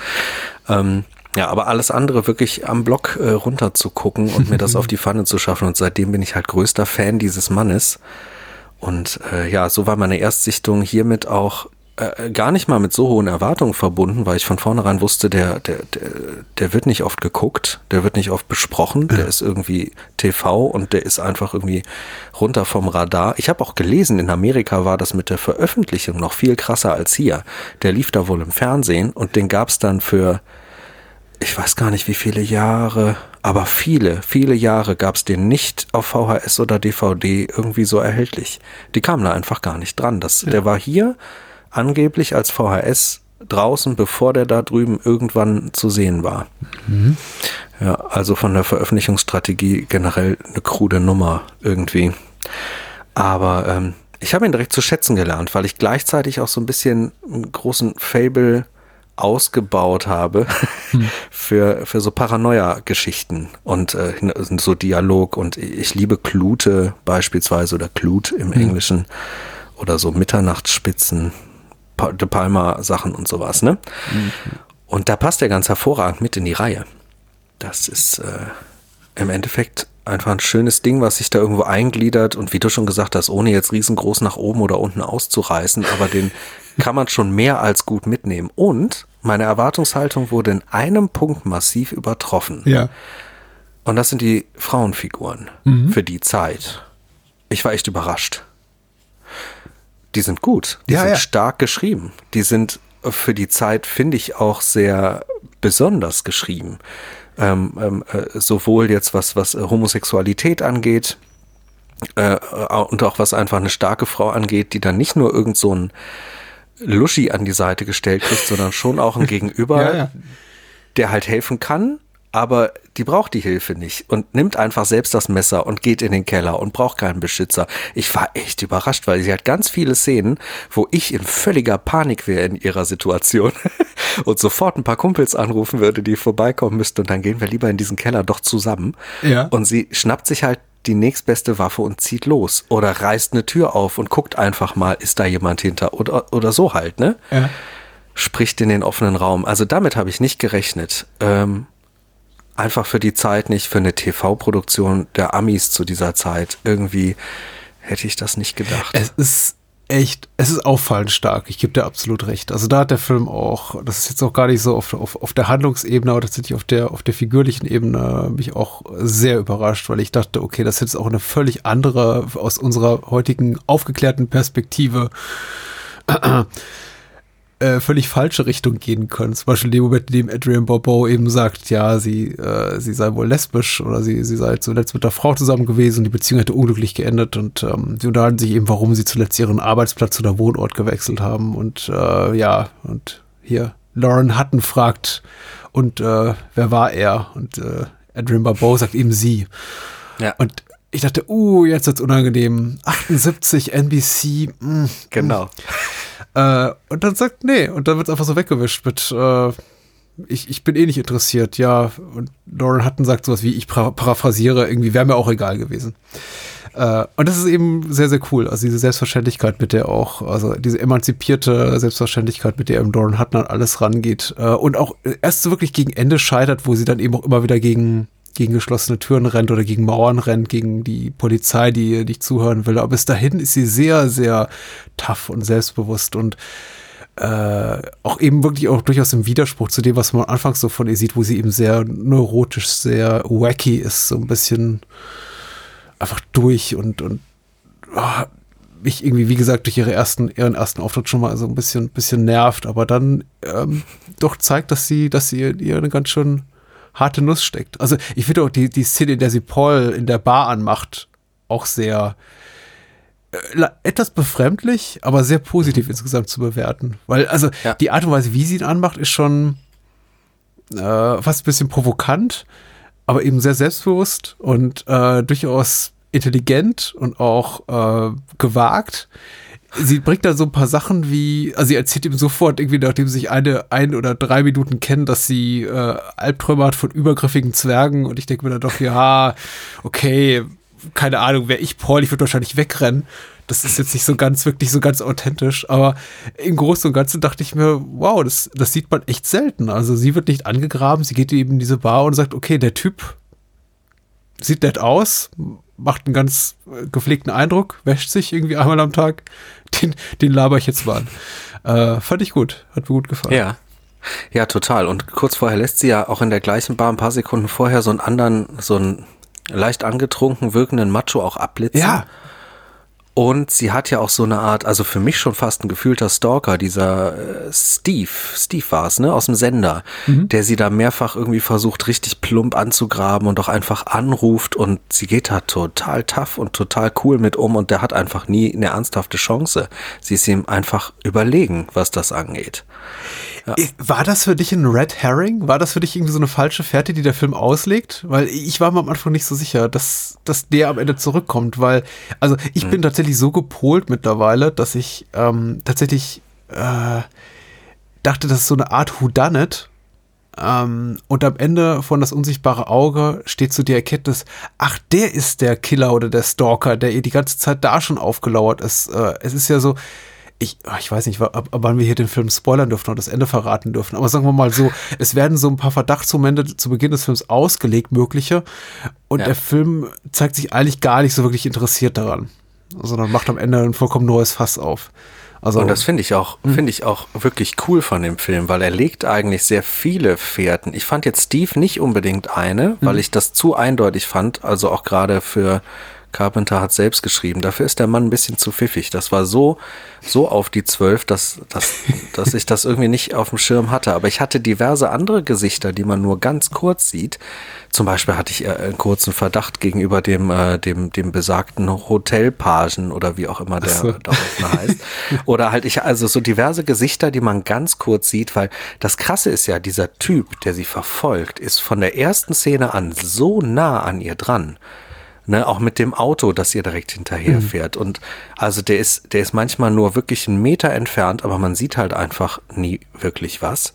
Ähm, ja, aber alles andere wirklich am Block äh, runter zu gucken und mir das <laughs> auf die Pfanne zu schaffen. Und seitdem bin ich halt größter Fan dieses Mannes. Und äh, ja, so war meine Erstsichtung hiermit auch äh, gar nicht mal mit so hohen Erwartungen verbunden, weil ich von vornherein wusste, der, der, der, der wird nicht oft geguckt, der wird nicht oft besprochen, ja. der ist irgendwie TV und der ist einfach irgendwie runter vom Radar. Ich habe auch gelesen, in Amerika war das mit der Veröffentlichung noch viel krasser als hier. Der lief da wohl im Fernsehen und den gab's dann für, ich weiß gar nicht wie viele Jahre, aber viele, viele Jahre gab's den nicht auf VHS oder DVD irgendwie so erhältlich. Die kamen da einfach gar nicht dran. Das, ja. Der war hier angeblich als VHS draußen, bevor der da drüben irgendwann zu sehen war. Mhm. Ja, also von der Veröffentlichungsstrategie generell eine krude Nummer irgendwie. Aber ähm, ich habe ihn direkt zu schätzen gelernt, weil ich gleichzeitig auch so ein bisschen einen großen Fable ausgebaut habe hm. <laughs> für, für so Paranoia-Geschichten und äh, so Dialog. Und ich liebe Klute beispielsweise oder Klut im hm. Englischen oder so Mitternachtsspitzen, De Palma-Sachen und sowas. Ne? Mhm. Und da passt er ganz hervorragend mit in die Reihe. Das ist äh, im Endeffekt einfach ein schönes Ding, was sich da irgendwo eingliedert und wie du schon gesagt hast, ohne jetzt riesengroß nach oben oder unten auszureißen, aber den <laughs> kann man schon mehr als gut mitnehmen. Und meine Erwartungshaltung wurde in einem Punkt massiv übertroffen. Ja. Und das sind die Frauenfiguren mhm. für die Zeit. Ich war echt überrascht. Die sind gut. Die ja, sind ja. stark geschrieben. Die sind für die Zeit, finde ich, auch sehr besonders geschrieben ähm, ähm, äh, sowohl jetzt was, was äh, Homosexualität angeht, äh, und auch was einfach eine starke Frau angeht, die dann nicht nur irgend so ein Luschi an die Seite gestellt kriegt, sondern schon auch ein <laughs> Gegenüber, ja, ja. der halt helfen kann, aber die braucht die Hilfe nicht und nimmt einfach selbst das Messer und geht in den Keller und braucht keinen Beschützer. Ich war echt überrascht, weil sie hat ganz viele Szenen, wo ich in völliger Panik wäre in ihrer Situation <laughs> und sofort ein paar Kumpels anrufen würde, die vorbeikommen müssten und dann gehen wir lieber in diesen Keller doch zusammen. Ja. Und sie schnappt sich halt die nächstbeste Waffe und zieht los oder reißt eine Tür auf und guckt einfach mal, ist da jemand hinter oder, oder so halt, ne? Ja. Spricht in den offenen Raum. Also damit habe ich nicht gerechnet. Ähm, einfach für die Zeit nicht, für eine TV-Produktion der Amis zu dieser Zeit. Irgendwie hätte ich das nicht gedacht. Es ist echt, es ist auffallend stark. Ich gebe dir absolut recht. Also da hat der Film auch, das ist jetzt auch gar nicht so auf, auf, auf der Handlungsebene, aber tatsächlich auf der, auf der figürlichen Ebene mich auch sehr überrascht, weil ich dachte, okay, das ist jetzt auch eine völlig andere, aus unserer heutigen aufgeklärten Perspektive äh, völlig falsche Richtung gehen können. Zum Beispiel in dem Moment, in dem Adrian Bobo eben sagt, ja, sie, äh, sie sei wohl lesbisch oder sie, sie sei zuletzt mit der Frau zusammen gewesen und die Beziehung hätte unglücklich geendet und ähm, sie unterhalten sich eben, warum sie zuletzt ihren Arbeitsplatz oder Wohnort gewechselt haben und äh, ja, und hier Lauren Hutton fragt und äh, wer war er? Und äh, Adrian Barbeau sagt eben sie. Ja. Und ich dachte, uh, jetzt wird's unangenehm. 78 NBC. Mh, genau. Äh, und dann sagt, nee, und dann wird's einfach so weggewischt mit, äh, ich, ich bin eh nicht interessiert, ja. Und Lauren Hutton sagt sowas wie, ich paraphrasiere, irgendwie wäre mir auch egal gewesen. Äh, und das ist eben sehr, sehr cool. Also diese Selbstverständlichkeit, mit der auch, also diese emanzipierte Selbstverständlichkeit, mit der eben Lauren Hutton an alles rangeht. Äh, und auch erst so wirklich gegen Ende scheitert, wo sie dann eben auch immer wieder gegen gegen geschlossene Türen rennt oder gegen Mauern rennt, gegen die Polizei, die nicht zuhören will. Aber bis dahin ist sie sehr, sehr tough und selbstbewusst und äh, auch eben wirklich auch durchaus im Widerspruch zu dem, was man anfangs so von ihr sieht, wo sie eben sehr neurotisch, sehr wacky ist, so ein bisschen einfach durch und, und oh, mich irgendwie, wie gesagt, durch ihre ersten, ihren ersten Auftritt schon mal so ein bisschen, bisschen nervt, aber dann ähm, doch zeigt, dass sie, dass sie ihr eine ganz schön harte Nuss steckt. Also ich finde auch die, die Szene, in der sie Paul in der Bar anmacht, auch sehr äh, etwas befremdlich, aber sehr positiv insgesamt zu bewerten. Weil, also ja. die Art und Weise, wie sie ihn anmacht, ist schon äh, fast ein bisschen provokant, aber eben sehr selbstbewusst und äh, durchaus intelligent und auch äh, gewagt sie bringt da so ein paar Sachen wie, also sie erzählt ihm sofort irgendwie, nachdem sie sich eine, ein oder drei Minuten kennen, dass sie äh, Albträume hat von übergriffigen Zwergen und ich denke mir dann doch, ja, okay, keine Ahnung, wäre ich Paul, ich würde wahrscheinlich wegrennen. Das ist jetzt nicht so ganz, wirklich so ganz authentisch, aber im Großen und Ganzen dachte ich mir, wow, das, das sieht man echt selten. Also sie wird nicht angegraben, sie geht eben in diese Bar und sagt, okay, der Typ sieht nett aus, macht einen ganz äh, gepflegten Eindruck, wäscht sich irgendwie einmal am Tag. Den, den laber ich jetzt mal an. Äh, fand ich gut, hat mir gut gefallen. Ja. Ja, total. Und kurz vorher lässt sie ja auch in der gleichen Bar ein paar Sekunden vorher so einen anderen, so einen leicht angetrunken wirkenden Macho auch abblitzen. Ja. Und sie hat ja auch so eine Art, also für mich schon fast ein gefühlter Stalker, dieser äh, Steve, Steve war es, ne, aus dem Sender, mhm. der sie da mehrfach irgendwie versucht, richtig plump anzugraben und auch einfach anruft und sie geht da total tough und total cool mit um und der hat einfach nie eine ernsthafte Chance. Sie ist ihm einfach überlegen, was das angeht. Ja. War das für dich ein Red Herring? War das für dich irgendwie so eine falsche Fährte, die der Film auslegt? Weil ich war mir am Anfang nicht so sicher, dass, dass der am Ende zurückkommt, weil, also ich mhm. bin tatsächlich tatsächlich so gepolt mittlerweile, dass ich ähm, tatsächlich äh, dachte, das ist so eine Art Whodunit. Ähm, und am Ende von das unsichtbare Auge steht so die Erkenntnis, ach, der ist der Killer oder der Stalker, der ihr die ganze Zeit da schon aufgelauert ist. Äh, es ist ja so, ich, ich weiß nicht, ab, wann wir hier den Film spoilern dürfen und das Ende verraten dürfen, aber sagen wir mal so, es werden so ein paar Verdachtsmomente zu Beginn des Films ausgelegt, mögliche, und ja. der Film zeigt sich eigentlich gar nicht so wirklich interessiert daran, sondern macht am Ende ein vollkommen neues Fass auf. Also, und das finde ich auch, hm. finde ich auch wirklich cool von dem Film, weil er legt eigentlich sehr viele Fährten. Ich fand jetzt Steve nicht unbedingt eine, weil hm. ich das zu eindeutig fand, also auch gerade für Carpenter hat selbst geschrieben. Dafür ist der Mann ein bisschen zu pfiffig. Das war so, so auf die Zwölf, dass, dass, <laughs> dass ich das irgendwie nicht auf dem Schirm hatte. Aber ich hatte diverse andere Gesichter, die man nur ganz kurz sieht. Zum Beispiel hatte ich äh, einen kurzen Verdacht gegenüber dem, äh, dem, dem besagten Hotelpagen oder wie auch immer der so. da heißt. <laughs> Oder halt ich, also so diverse Gesichter, die man ganz kurz sieht, weil das Krasse ist ja, dieser Typ, der sie verfolgt, ist von der ersten Szene an so nah an ihr dran. Ne, auch mit dem Auto, das ihr direkt hinterher mhm. Und also der ist, der ist manchmal nur wirklich einen Meter entfernt, aber man sieht halt einfach nie wirklich was.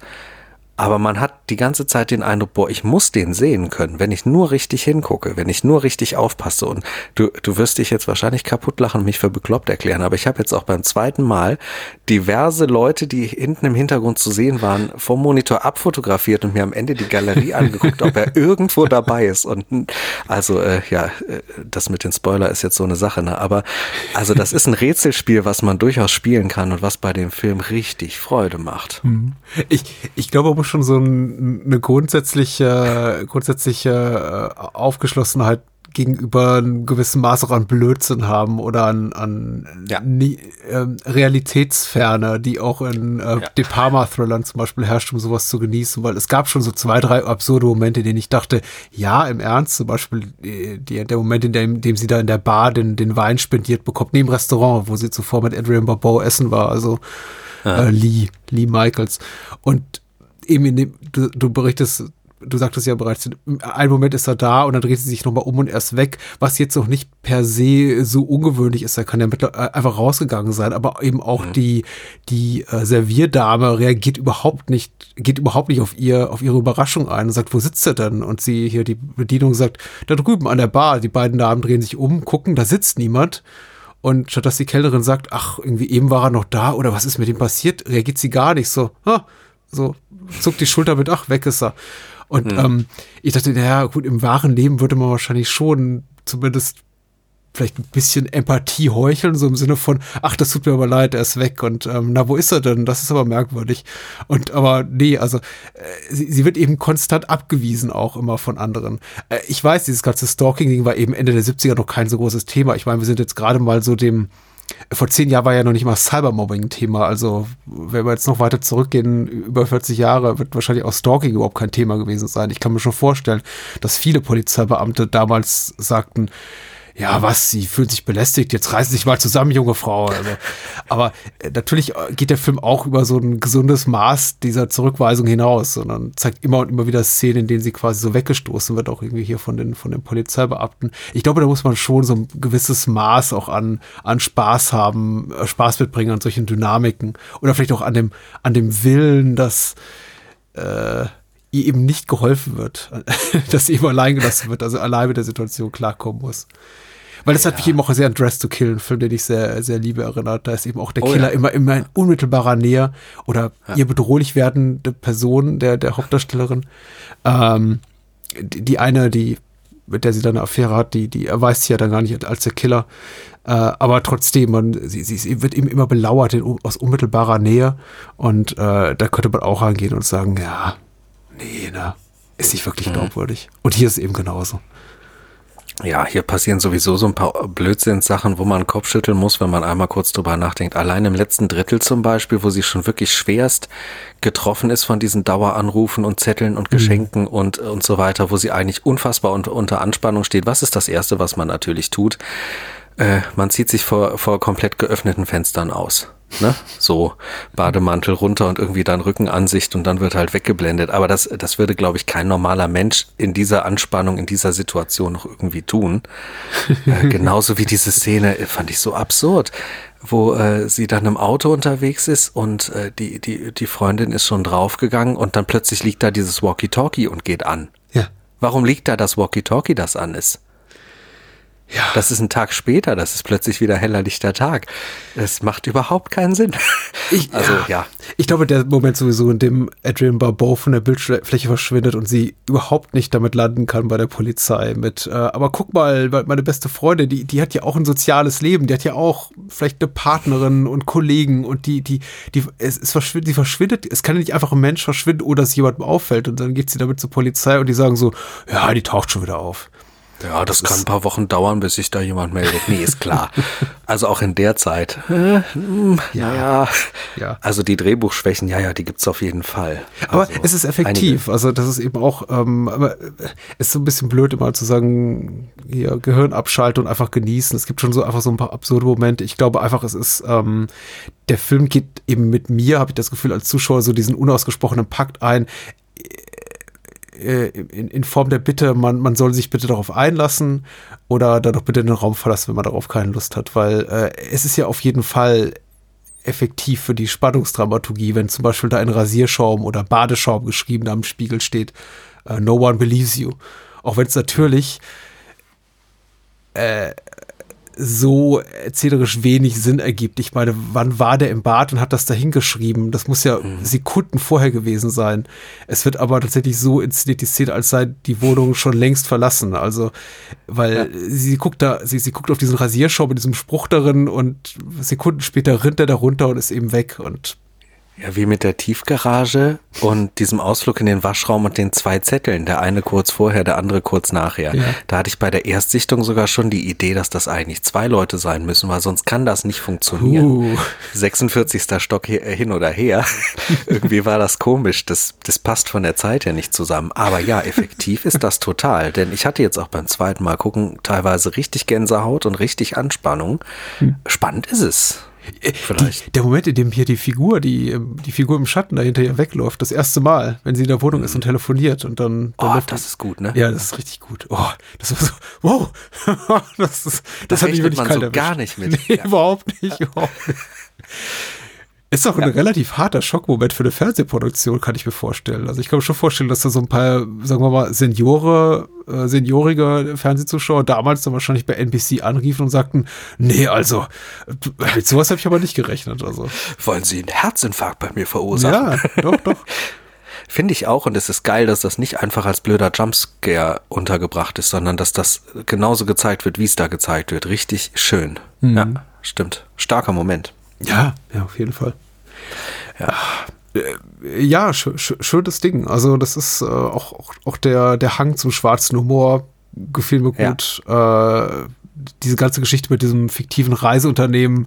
Aber man hat die ganze Zeit den Eindruck, boah, ich muss den sehen können, wenn ich nur richtig hingucke, wenn ich nur richtig aufpasse. Und du, du wirst dich jetzt wahrscheinlich kaputt lachen und mich für bekloppt erklären, aber ich habe jetzt auch beim zweiten Mal diverse Leute, die hinten im Hintergrund zu sehen waren, vom Monitor abfotografiert und mir am Ende die Galerie angeguckt, ob er <laughs> irgendwo dabei ist. Und also äh, ja, äh, das mit den Spoiler ist jetzt so eine Sache, ne? Aber also das ist ein Rätselspiel, was man durchaus spielen kann und was bei dem Film richtig Freude macht. Hm. Ich, ich glaube, schon so ein, eine grundsätzliche, grundsätzliche äh, Aufgeschlossenheit gegenüber einem gewissen Maß auch an Blödsinn haben oder an, an ja. nie, äh, Realitätsferne, die auch in äh, ja. De Palma-Thrillern zum Beispiel herrscht, um sowas zu genießen, weil es gab schon so zwei, drei absurde Momente, in denen ich dachte, ja, im Ernst, zum Beispiel die, die, der Moment, in dem, dem sie da in der Bar den, den Wein spendiert bekommt, neben Restaurant, wo sie zuvor mit Adrian Barbeau essen war, also ja. äh, Lee, Lee Michaels. Und eben in dem, du, du berichtest, du sagtest ja bereits, ein Moment ist er da und dann dreht sie sich nochmal um und er ist weg, was jetzt noch nicht per se so ungewöhnlich ist. Er kann ja mit, äh, einfach rausgegangen sein, aber eben auch mhm. die, die äh, Servierdame reagiert überhaupt nicht, geht überhaupt nicht auf ihr, auf ihre Überraschung ein und sagt, wo sitzt er denn? Und sie hier, die Bedienung sagt, da drüben an der Bar. Die beiden Damen drehen sich um, gucken, da sitzt niemand. Und statt dass die Kellnerin sagt, ach, irgendwie eben war er noch da oder was ist mit ihm passiert, reagiert sie gar nicht so, ha, so zuckt die Schulter mit, ach, weg ist er. Und hm. ähm, ich dachte, naja, gut, im wahren Leben würde man wahrscheinlich schon zumindest vielleicht ein bisschen Empathie heucheln, so im Sinne von, ach, das tut mir aber leid, er ist weg und ähm, na, wo ist er denn? Das ist aber merkwürdig. Und aber nee, also äh, sie, sie wird eben konstant abgewiesen auch immer von anderen. Äh, ich weiß, dieses ganze Stalking-Ding war eben Ende der 70er noch kein so großes Thema. Ich meine, wir sind jetzt gerade mal so dem vor zehn Jahren war ja noch nicht mal Cybermobbing Thema. Also, wenn wir jetzt noch weiter zurückgehen, über 40 Jahre, wird wahrscheinlich auch Stalking überhaupt kein Thema gewesen sein. Ich kann mir schon vorstellen, dass viele Polizeibeamte damals sagten, ja, was, sie fühlt sich belästigt, jetzt reißen sich mal zusammen, junge Frau. Also, <laughs> aber äh, natürlich äh, geht der Film auch über so ein gesundes Maß dieser Zurückweisung hinaus, sondern zeigt immer und immer wieder Szenen, in denen sie quasi so weggestoßen wird, auch irgendwie hier von den, von den Polizeibeamten. Ich glaube, da muss man schon so ein gewisses Maß auch an, an Spaß haben, äh, Spaß mitbringen an solchen Dynamiken oder vielleicht auch an dem, an dem Willen, dass, äh, ihr eben nicht geholfen wird, <laughs> dass sie eben allein gelassen wird, also allein mit der Situation klarkommen muss. Weil das ja. hat mich eben auch sehr an Dress to Kill, ein Film, den ich sehr, sehr liebe erinnert. Da ist eben auch der oh, Killer ja. immer, immer in unmittelbarer Nähe oder ja. ihr bedrohlich werdende Person der, der Hauptdarstellerin. Ähm, die, die eine, die, mit der sie dann eine Affäre hat, die, die erweist sich ja dann gar nicht als der Killer. Äh, aber trotzdem, man, sie, sie wird eben immer belauert in, aus unmittelbarer Nähe. Und äh, da könnte man auch rangehen und sagen, ja, nee, ne, ist nicht wirklich mhm. glaubwürdig. Und hier ist es eben genauso. Ja, hier passieren sowieso so ein paar Blödsinnssachen, wo man Kopf schütteln muss, wenn man einmal kurz drüber nachdenkt. Allein im letzten Drittel zum Beispiel, wo sie schon wirklich schwerst getroffen ist von diesen Daueranrufen und Zetteln und mhm. Geschenken mhm. und, und so weiter, wo sie eigentlich unfassbar unter, unter Anspannung steht. Was ist das Erste, was man natürlich tut? Äh, man zieht sich vor, vor komplett geöffneten Fenstern aus. Ne? So Bademantel runter und irgendwie dann Rückenansicht und dann wird halt weggeblendet. Aber das, das würde, glaube ich, kein normaler Mensch in dieser Anspannung, in dieser Situation noch irgendwie tun. äh, <laughs> genauso wie diese Szene äh, fand ich so absurd, wo äh, sie dann im Auto unterwegs ist und äh, die, die, die Freundin ist schon draufgegangen und dann plötzlich liegt da dieses Walkie-Talkie und geht an. Ja. Warum liegt da das Walkie-Talkie, das an ist? Ja. Das ist ein Tag später, das ist plötzlich wieder heller lichter Tag. Das macht überhaupt keinen Sinn. Ich, <laughs> also, ja. ja. Ich glaube, der Moment sowieso, in dem Adrian Barbeau von der Bildfläche verschwindet und sie überhaupt nicht damit landen kann bei der Polizei mit, äh, aber guck mal, meine beste Freundin, die, die hat ja auch ein soziales Leben, die hat ja auch vielleicht eine Partnerin und Kollegen und die, die, die, es, es verschwindet, die verschwindet, es kann ja nicht einfach ein Mensch verschwinden, oder es jemandem auffällt und dann geht sie damit zur Polizei und die sagen so, ja, die taucht schon wieder auf. Ja, das, das kann ein paar Wochen dauern, bis sich da jemand meldet. Nee, ist klar. <laughs> also auch in der Zeit. Äh, hm, ja, ja, ja. Also die Drehbuchschwächen, ja, ja, die gibt's auf jeden Fall. Aber also es ist effektiv. Einige. Also das ist eben auch, ähm, aber ist so ein bisschen blöd immer zu sagen, hier Gehirn abschalten und einfach genießen. Es gibt schon so einfach so ein paar absurde Momente. Ich glaube einfach, es ist, ähm, der Film geht eben mit mir, habe ich das Gefühl, als Zuschauer so diesen unausgesprochenen Pakt ein äh, in, in Form der Bitte, man, man soll sich bitte darauf einlassen oder dann doch bitte den Raum verlassen, wenn man darauf keine Lust hat, weil äh, es ist ja auf jeden Fall effektiv für die Spannungsdramaturgie, wenn zum Beispiel da ein Rasierschaum oder Badeschaum geschrieben am Spiegel steht, uh, no one believes you. Auch wenn es natürlich äh, so erzählerisch wenig Sinn ergibt. Ich meine, wann war der im Bad und hat das da hingeschrieben? Das muss ja mhm. Sekunden vorher gewesen sein. Es wird aber tatsächlich so inszeniert, die Szene, als sei die Wohnung schon längst verlassen. Also, weil ja. sie guckt da, sie, sie guckt auf diesen Rasierschaum mit diesem Spruch darin und Sekunden später rinnt er da runter und ist eben weg und ja, wie mit der Tiefgarage und diesem Ausflug in den Waschraum und den zwei Zetteln, der eine kurz vorher, der andere kurz nachher. Ja. Da hatte ich bei der Erstsichtung sogar schon die Idee, dass das eigentlich zwei Leute sein müssen, weil sonst kann das nicht funktionieren. Uh. 46. Stock äh, hin oder her. <laughs> Irgendwie war das komisch. Das, das passt von der Zeit her nicht zusammen. Aber ja, effektiv ist das total. Denn ich hatte jetzt auch beim zweiten Mal gucken teilweise richtig Gänsehaut und richtig Anspannung. Hm. Spannend ist es. Äh, Vielleicht. Die, der Moment, in dem hier die Figur, die, ähm, die Figur im Schatten dahinter ja wegläuft, das erste Mal, wenn sie in der Wohnung ist und telefoniert und dann. dann oh, das ist gut, ne? Ja, das ist richtig gut. Oh, das war so, wow. <laughs> das ist, das, das hat mich wirklich man kalt so gar nicht mit. Nee, ja. überhaupt nicht, überhaupt <laughs> nicht. Ist doch ja. ein relativ harter Schockmoment für eine Fernsehproduktion, kann ich mir vorstellen. Also ich kann mir schon vorstellen, dass da so ein paar, sagen wir mal, Seniore, äh, seniorige Fernsehzuschauer damals dann wahrscheinlich bei NBC anriefen und sagten, nee, also mit sowas habe ich aber nicht gerechnet. Also. Wollen Sie einen Herzinfarkt bei mir verursachen? Ja, doch, doch. <laughs> Finde ich auch und es ist geil, dass das nicht einfach als blöder Jumpscare untergebracht ist, sondern dass das genauso gezeigt wird, wie es da gezeigt wird. Richtig schön. Mhm. Ja, stimmt. Starker Moment. Ja, ja, auf jeden Fall. Ja. Äh, ja, sch sch schönes Ding. Also, das ist äh, auch, auch, auch der, der Hang zum schwarzen Humor gefiel mir gut. Ja. Äh, diese ganze Geschichte mit diesem fiktiven Reiseunternehmen.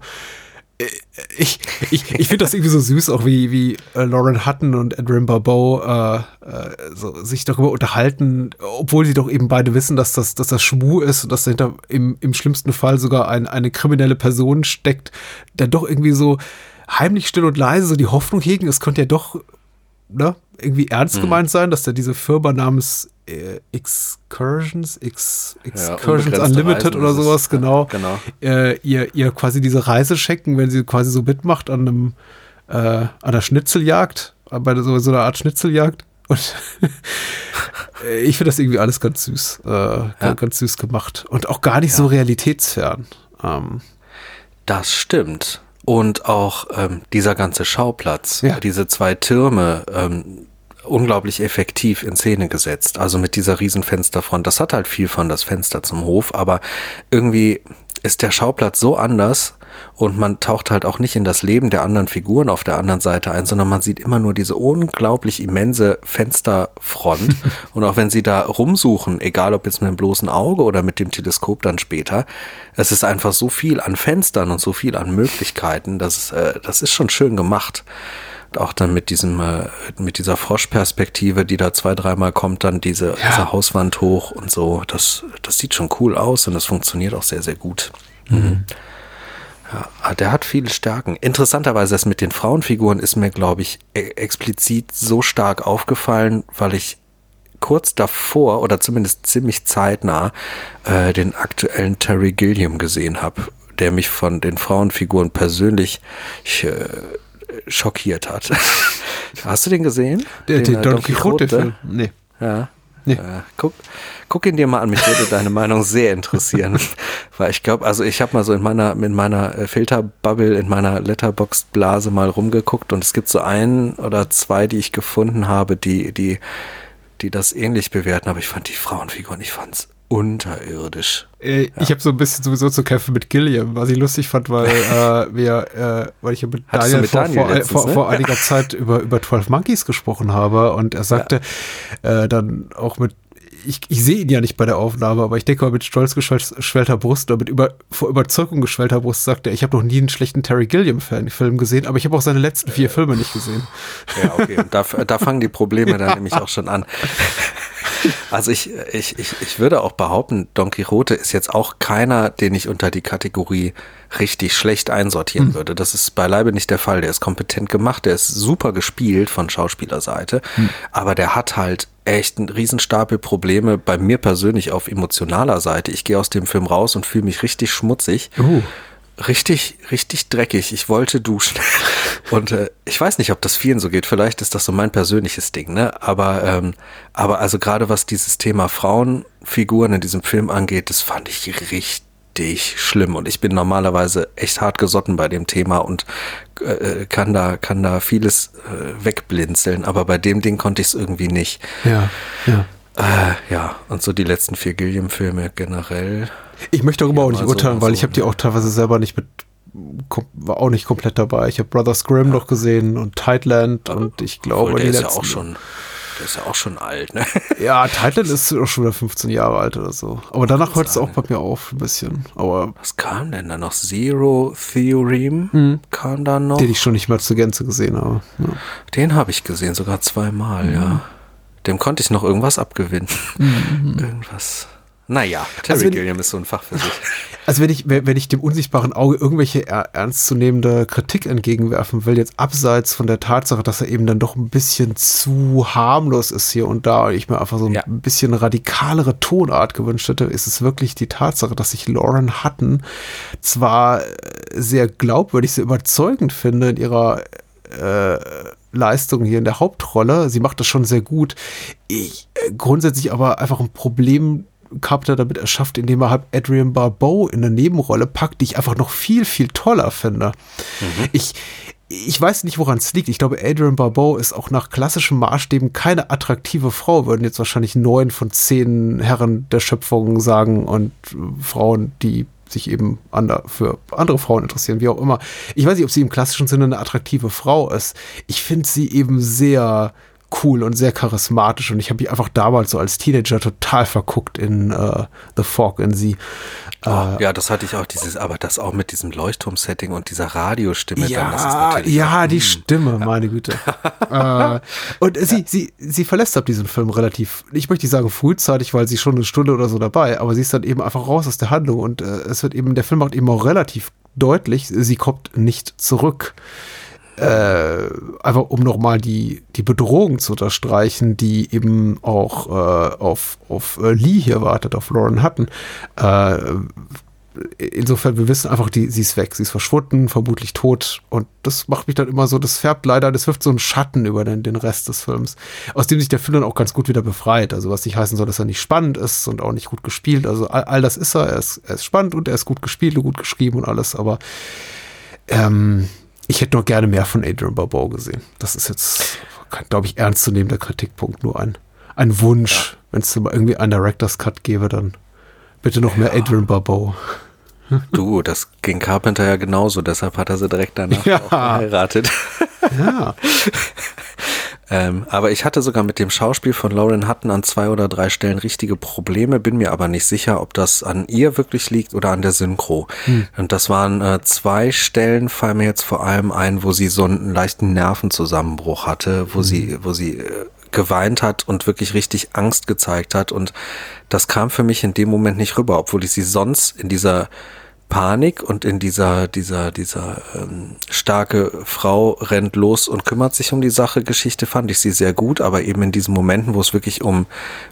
Äh, ich, ich, ich finde das irgendwie so süß, auch wie, wie äh, Lauren Hutton und Adrian Barbeau äh, äh, so, sich darüber unterhalten, obwohl sie doch eben beide wissen, dass das, dass das Schmu ist und dass dahinter im, im schlimmsten Fall sogar ein, eine kriminelle Person steckt, der doch irgendwie so heimlich still und leise so die Hoffnung hegen, es könnte ja doch ne, irgendwie ernst mhm. gemeint sein, dass da diese Firma namens Excursions, Ex, Excursions ja, Unlimited Reisen oder sowas, genau, genau. Äh, ihr, ihr quasi diese Reise checken, wenn sie quasi so mitmacht an einem äh, an einer Schnitzeljagd, bei so, so einer Art Schnitzeljagd. Und <laughs> ich finde das irgendwie alles ganz süß, äh, ja. ganz süß gemacht und auch gar nicht ja. so realitätsfern. Ähm, das stimmt. Und auch ähm, dieser ganze Schauplatz, diese zwei Türme, ähm, unglaublich effektiv in Szene gesetzt. Also mit dieser Riesenfensterfront. Das hat halt viel von das Fenster zum Hof, aber irgendwie ist der Schauplatz so anders und man taucht halt auch nicht in das Leben der anderen Figuren auf der anderen Seite ein, sondern man sieht immer nur diese unglaublich immense Fensterfront. <laughs> und auch wenn sie da rumsuchen, egal ob jetzt mit dem bloßen Auge oder mit dem Teleskop dann später, es ist einfach so viel an Fenstern und so viel an Möglichkeiten, das, äh, das ist schon schön gemacht auch dann mit diesem, äh, mit dieser Froschperspektive, die da zwei, dreimal kommt, dann diese, ja. diese Hauswand hoch und so. Das, das sieht schon cool aus und das funktioniert auch sehr, sehr gut. Mhm. Ja, der hat viele Stärken. Interessanterweise, das mit den Frauenfiguren ist mir, glaube ich, e explizit so stark aufgefallen, weil ich kurz davor oder zumindest ziemlich zeitnah äh, den aktuellen Terry Gilliam gesehen habe, der mich von den Frauenfiguren persönlich äh, schockiert hat. <laughs> Hast du den gesehen? Der, den, den äh, Don, Don Quixote, Film? Nee. Ja. Nee. Äh, guck, guck ihn dir mal an, mich würde deine Meinung sehr interessieren. <laughs> Weil ich glaube, also ich habe mal so in meiner, in meiner äh, Filterbubble, in meiner Letterboxd-Blase mal rumgeguckt und es gibt so ein oder zwei, die ich gefunden habe, die, die, die das ähnlich bewerten, aber ich fand die Frauenfiguren, ich fand's unterirdisch. Äh, ja. Ich habe so ein bisschen sowieso zu kämpfen mit Gilliam, was ich lustig fand, weil <laughs> äh, wir, äh, weil ich ja mit Daniel, mit vor, Daniel vor, letztens, vor, ne? vor, <laughs> einiger Zeit über über 12 Monkeys gesprochen habe und er sagte ja. äh, dann auch mit ich, ich sehe ihn ja nicht bei der Aufnahme, aber ich denke mal mit stolz geschwellter Brust oder mit über, vor Überzeugung geschwellter Brust sagt er, ich habe noch nie einen schlechten Terry Gilliam-Film gesehen, aber ich habe auch seine letzten vier Filme nicht gesehen. Ja, okay. Und da, da fangen die Probleme dann nämlich auch schon an. <laughs> <laughs> Also ich, ich, ich, ich würde auch behaupten, Don Quixote ist jetzt auch keiner, den ich unter die Kategorie richtig schlecht einsortieren hm. würde. Das ist beileibe nicht der Fall. Der ist kompetent gemacht, der ist super gespielt von Schauspielerseite, hm. aber der hat halt echt einen Riesenstapel Probleme bei mir persönlich auf emotionaler Seite. Ich gehe aus dem Film raus und fühle mich richtig schmutzig. Uh richtig, richtig dreckig. Ich wollte duschen. <laughs> Und äh, ich weiß nicht, ob das vielen so geht. Vielleicht ist das so mein persönliches Ding, ne? Aber, ähm, aber also gerade was dieses Thema Frauenfiguren in diesem Film angeht, das fand ich richtig schlimm. Und ich bin normalerweise echt hart gesotten bei dem Thema und äh, kann da, kann da vieles äh, wegblinzeln. Aber bei dem Ding konnte ich es irgendwie nicht. Ja, ja. Äh, ja, und so die letzten vier Gilliam-Filme generell. Ich möchte darüber ja, auch nicht urteilen, so, weil ich habe die auch teilweise selber nicht mit war auch nicht komplett dabei. Ich habe Brothers Grimm ja. noch gesehen und Tightland und ich glaube, der ist ja auch schon der ist ja auch schon alt, ne? <laughs> Ja, Tightland ist auch schon wieder 15 Jahre alt oder so. Aber danach hört es auch bei mir auf ein bisschen. Aber was kam denn da noch? Zero Theorem hm. kam da noch? Den ich schon nicht mehr zur Gänze gesehen habe. Ja. Den habe ich gesehen, sogar zweimal, mhm. ja. Dem konnte ich noch irgendwas abgewinnen. Mhm. <laughs> Irgendwas. Naja, Terry also Gilliam ist so ein Fach für sich. <laughs> Also wenn ich, wenn ich dem unsichtbaren Auge irgendwelche ernstzunehmende Kritik entgegenwerfen will, jetzt abseits von der Tatsache, dass er eben dann doch ein bisschen zu harmlos ist hier und da, und ich mir einfach so ja. ein bisschen radikalere Tonart gewünscht hätte, ist es wirklich die Tatsache, dass ich Lauren Hutton zwar sehr glaubwürdig, sehr überzeugend finde in ihrer äh, Leistung hier in der Hauptrolle. Sie macht das schon sehr gut. Ich äh, grundsätzlich aber einfach ein Problem Carpenter damit erschafft, indem er halt Adrian Barbeau in eine Nebenrolle packt, die ich einfach noch viel, viel toller finde. Mhm. Ich, ich weiß nicht, woran es liegt. Ich glaube, Adrian Barbeau ist auch nach klassischen Maßstäben keine attraktive Frau, würden jetzt wahrscheinlich neun von zehn Herren der Schöpfung sagen und Frauen, die sich eben ander, für andere Frauen interessieren, wie auch immer. Ich weiß nicht, ob sie im klassischen Sinne eine attraktive Frau ist. Ich finde sie eben sehr cool und sehr charismatisch und ich habe mich einfach damals so als Teenager total verguckt in uh, The Fog in sie. Oh, äh, ja, das hatte ich auch dieses, aber das auch mit diesem Leuchtturm-Setting und dieser Radiostimme. Ja, dann, ja, die hm. Stimme, meine Güte. <laughs> äh, und sie, ja. sie, sie verlässt ab diesem Film relativ, ich möchte nicht sagen frühzeitig, weil sie schon eine Stunde oder so dabei, aber sie ist dann eben einfach raus aus der Handlung und äh, es wird eben, der Film macht eben auch relativ deutlich, sie kommt nicht zurück äh, einfach um nochmal die, die Bedrohung zu unterstreichen, die eben auch äh, auf, auf äh, Lee hier wartet, auf Lauren Hutton. Äh, insofern, wir wissen einfach, die, sie ist weg, sie ist verschwunden, vermutlich tot. Und das macht mich dann immer so, das färbt leider, das wirft so einen Schatten über den, den Rest des Films, aus dem sich der Film dann auch ganz gut wieder befreit. Also was nicht heißen soll, dass er nicht spannend ist und auch nicht gut gespielt. Also all, all das ist er, er ist, er ist spannend und er ist gut gespielt und gut geschrieben und alles, aber ähm, ich hätte noch gerne mehr von Adrian Barbeau gesehen. Das ist jetzt, glaube ich, ernstzunehmender Kritikpunkt. Nur ein, ein Wunsch. Ja. Wenn es irgendwie einen Director's Cut gäbe, dann bitte noch ja. mehr Adrian Barbeau. <laughs> Du, das ging Carpenter ja genauso, deshalb hat er sie direkt danach ja. geheiratet. Ja. <laughs> Ähm, aber ich hatte sogar mit dem Schauspiel von Lauren Hutton an zwei oder drei Stellen richtige Probleme, bin mir aber nicht sicher, ob das an ihr wirklich liegt oder an der Synchro. Hm. Und das waren äh, zwei Stellen, fallen mir jetzt vor allem ein, wo sie so einen leichten Nervenzusammenbruch hatte, wo hm. sie, wo sie äh, geweint hat und wirklich richtig Angst gezeigt hat. Und das kam für mich in dem Moment nicht rüber, obwohl ich sie sonst in dieser Panik und in dieser, dieser, dieser ähm, starke Frau rennt los und kümmert sich um die Sache Geschichte fand ich sie sehr gut, aber eben in diesen Momenten, wo es wirklich um,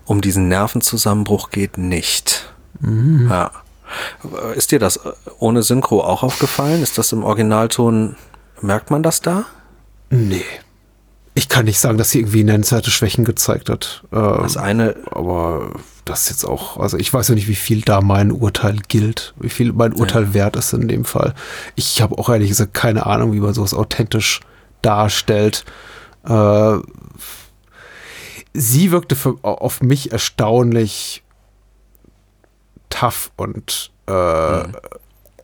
um diesen Nervenzusammenbruch geht, nicht. Mhm. Ja. Ist dir das ohne Synchro auch aufgefallen? Ist das im Originalton, merkt man das da? Nee. Ich kann nicht sagen, dass sie irgendwie nennenswerte Schwächen gezeigt hat. Ähm, das eine. Aber das jetzt auch, also ich weiß ja nicht, wie viel da mein Urteil gilt, wie viel mein Urteil ja. wert ist in dem Fall. Ich habe auch ehrlich gesagt keine Ahnung, wie man sowas authentisch darstellt. Äh, sie wirkte für, auf mich erstaunlich tough und äh, mhm.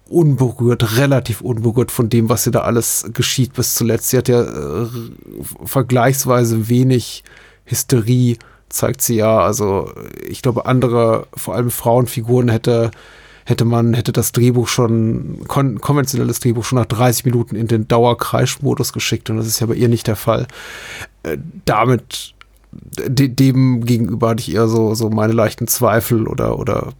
Unberührt, relativ unberührt von dem, was sie da alles geschieht bis zuletzt. Sie hat ja äh, vergleichsweise wenig Hysterie zeigt sie ja. Also ich glaube, andere, vor allem Frauenfiguren hätte hätte man, hätte das Drehbuch schon, kon konventionelles Drehbuch schon nach 30 Minuten in den Dauerkreischmodus geschickt und das ist ja bei ihr nicht der Fall. Äh, damit, de dem gegenüber hatte ich eher so, so meine leichten Zweifel oder, oder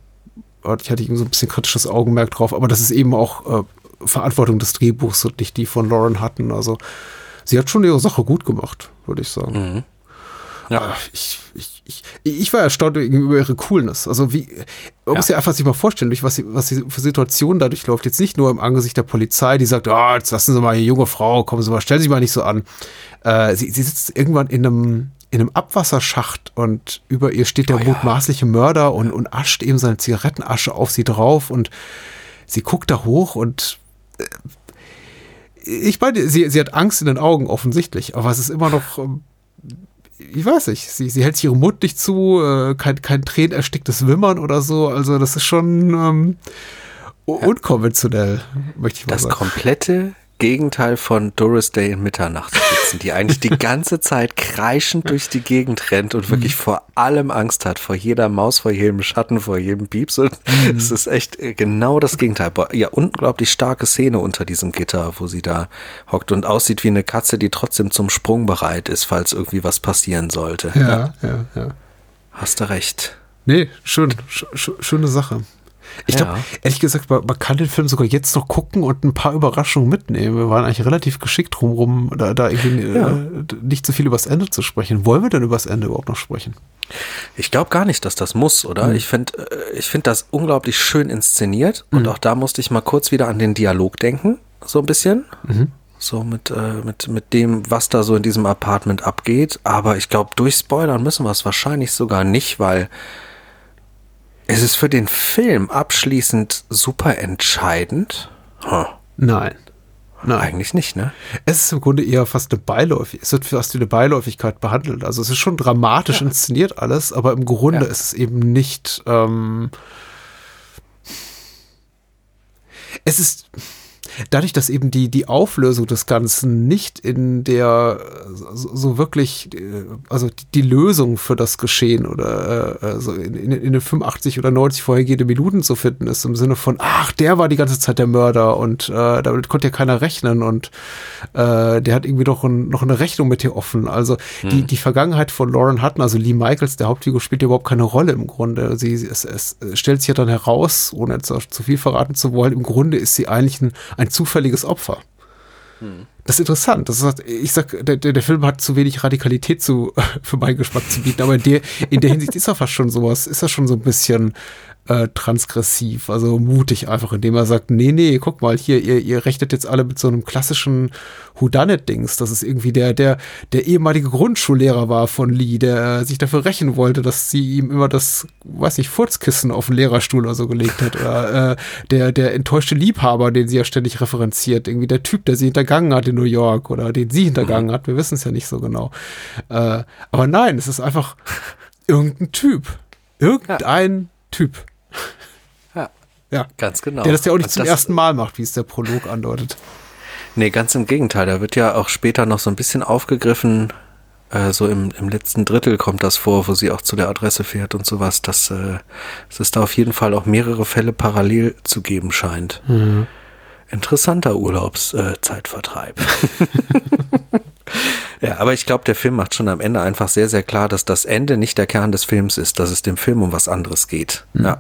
ich hatte eben so ein bisschen kritisches Augenmerk drauf, aber das ist eben auch äh, Verantwortung des Drehbuchs und nicht die von Lauren hatten. Also sie hat schon ihre Sache gut gemacht, würde ich sagen. Mhm. Ja. Ich, ich, ich, ich war erstaunt über ihre Coolness. Also wie, man ja. muss ja einfach sich mal vorstellen, durch was sie, was sie für Situationen dadurch läuft. Jetzt nicht nur im Angesicht der Polizei, die sagt, oh, jetzt lassen Sie mal hier junge Frau, kommen Sie mal, stellen Sie mal nicht so an. Äh, sie, sie sitzt irgendwann in einem, in einem Abwasserschacht und über ihr steht der oh, mutmaßliche Mörder und, und ascht eben seine Zigarettenasche auf sie drauf und sie guckt da hoch und äh, ich meine, sie, sie hat Angst in den Augen offensichtlich, aber es ist immer noch ähm, ich weiß nicht, sie, sie hält sich ihren Mund nicht zu, äh, kein, kein tränenersticktes Wimmern oder so. Also das ist schon ähm, unkonventionell, möchte ich mal das sagen. Das komplette Gegenteil von Doris Day in Mitternachtssitzen, die eigentlich die <laughs> ganze Zeit kreischend durch die Gegend rennt und wirklich mhm. vor allem Angst hat, vor jeder Maus, vor jedem Schatten, vor jedem Pieps. Und mhm. es ist echt äh, genau das Gegenteil. Ja, unglaublich starke Szene unter diesem Gitter, wo sie da hockt und aussieht wie eine Katze, die trotzdem zum Sprung bereit ist, falls irgendwie was passieren sollte. Ja, ja, ja. ja. Hast du recht. Nee, schön, sch schöne Sache. Ich glaube, ehrlich gesagt, man, man, kann den Film sogar jetzt noch gucken und ein paar Überraschungen mitnehmen. Wir waren eigentlich relativ geschickt drumherum, da, da irgendwie ja. äh, nicht so viel übers Ende zu sprechen. Wollen wir denn übers Ende überhaupt noch sprechen? Ich glaube gar nicht, dass das muss, oder? Mhm. Ich finde äh, ich find das unglaublich schön inszeniert mhm. und auch da musste ich mal kurz wieder an den Dialog denken, so ein bisschen. Mhm. So mit, äh, mit, mit dem, was da so in diesem Apartment abgeht. Aber ich glaube, durchspoilern müssen wir es wahrscheinlich sogar nicht, weil ist es für den Film abschließend super entscheidend? Huh. Nein. Nein. Eigentlich nicht, ne? Es ist im Grunde eher fast eine Beiläufigkeit. Es wird fast wie eine Beiläufigkeit behandelt. Also es ist schon dramatisch ja. inszeniert alles, aber im Grunde ja. ist es eben nicht. Ähm, es ist dadurch, dass eben die, die Auflösung des Ganzen nicht in der so, wirklich, äh, also die, Lösung für das Geschehen oder äh, so in, in, in den 85 oder 90 vorhergehende Minuten zu finden ist, im Sinne von, ach, der war die ganze Zeit der Mörder und äh, damit konnte ja keiner rechnen und äh, der hat irgendwie noch, ein, noch eine Rechnung mit dir offen. Also hm. die, die Vergangenheit von Lauren Hutton, also Lee Michaels, der Hauptfigur, spielt ja überhaupt keine Rolle im Grunde. Sie, es, es stellt sich ja dann heraus, ohne jetzt zu viel verraten zu wollen, im Grunde ist sie eigentlich ein, ein zufälliges Opfer. Hm. Das ist interessant. Das ist, ich sag, der, der Film hat zu wenig Radikalität zu, <laughs> für meinen Geschmack zu bieten, aber in der, in der Hinsicht ist er fast schon sowas, ist er schon so ein bisschen äh, transgressiv, also mutig einfach, indem er sagt, nee, nee, guck mal, hier, ihr, ihr rechnet jetzt alle mit so einem klassischen Whodunit-Dings. Das ist irgendwie der, der, der ehemalige Grundschullehrer war von Lee, der äh, sich dafür rächen wollte, dass sie ihm immer das, weiß nicht, Furzkissen auf den Lehrerstuhl oder so gelegt hat. Oder äh, der, der enttäuschte Liebhaber, den sie ja ständig referenziert. Irgendwie der Typ, der sie hintergangen hat in New York oder den sie hintergangen mhm. hat. Wir wissen es ja nicht so genau. Äh, aber nein, es ist einfach irgendein Typ. Irgendein ja. Typ. Ja, ganz genau. Der das ja auch nicht also zum ersten Mal macht, wie es der Prolog andeutet. Nee, ganz im Gegenteil. Da wird ja auch später noch so ein bisschen aufgegriffen. Äh, so im, im letzten Drittel kommt das vor, wo sie auch zu der Adresse fährt und sowas, dass, äh, es da auf jeden Fall auch mehrere Fälle parallel zu geben scheint. Mhm. Interessanter Urlaubszeitvertreib. Äh, <laughs> ja, aber ich glaube, der Film macht schon am Ende einfach sehr, sehr klar, dass das Ende nicht der Kern des Films ist, dass es dem Film um was anderes geht. Mhm. Ja.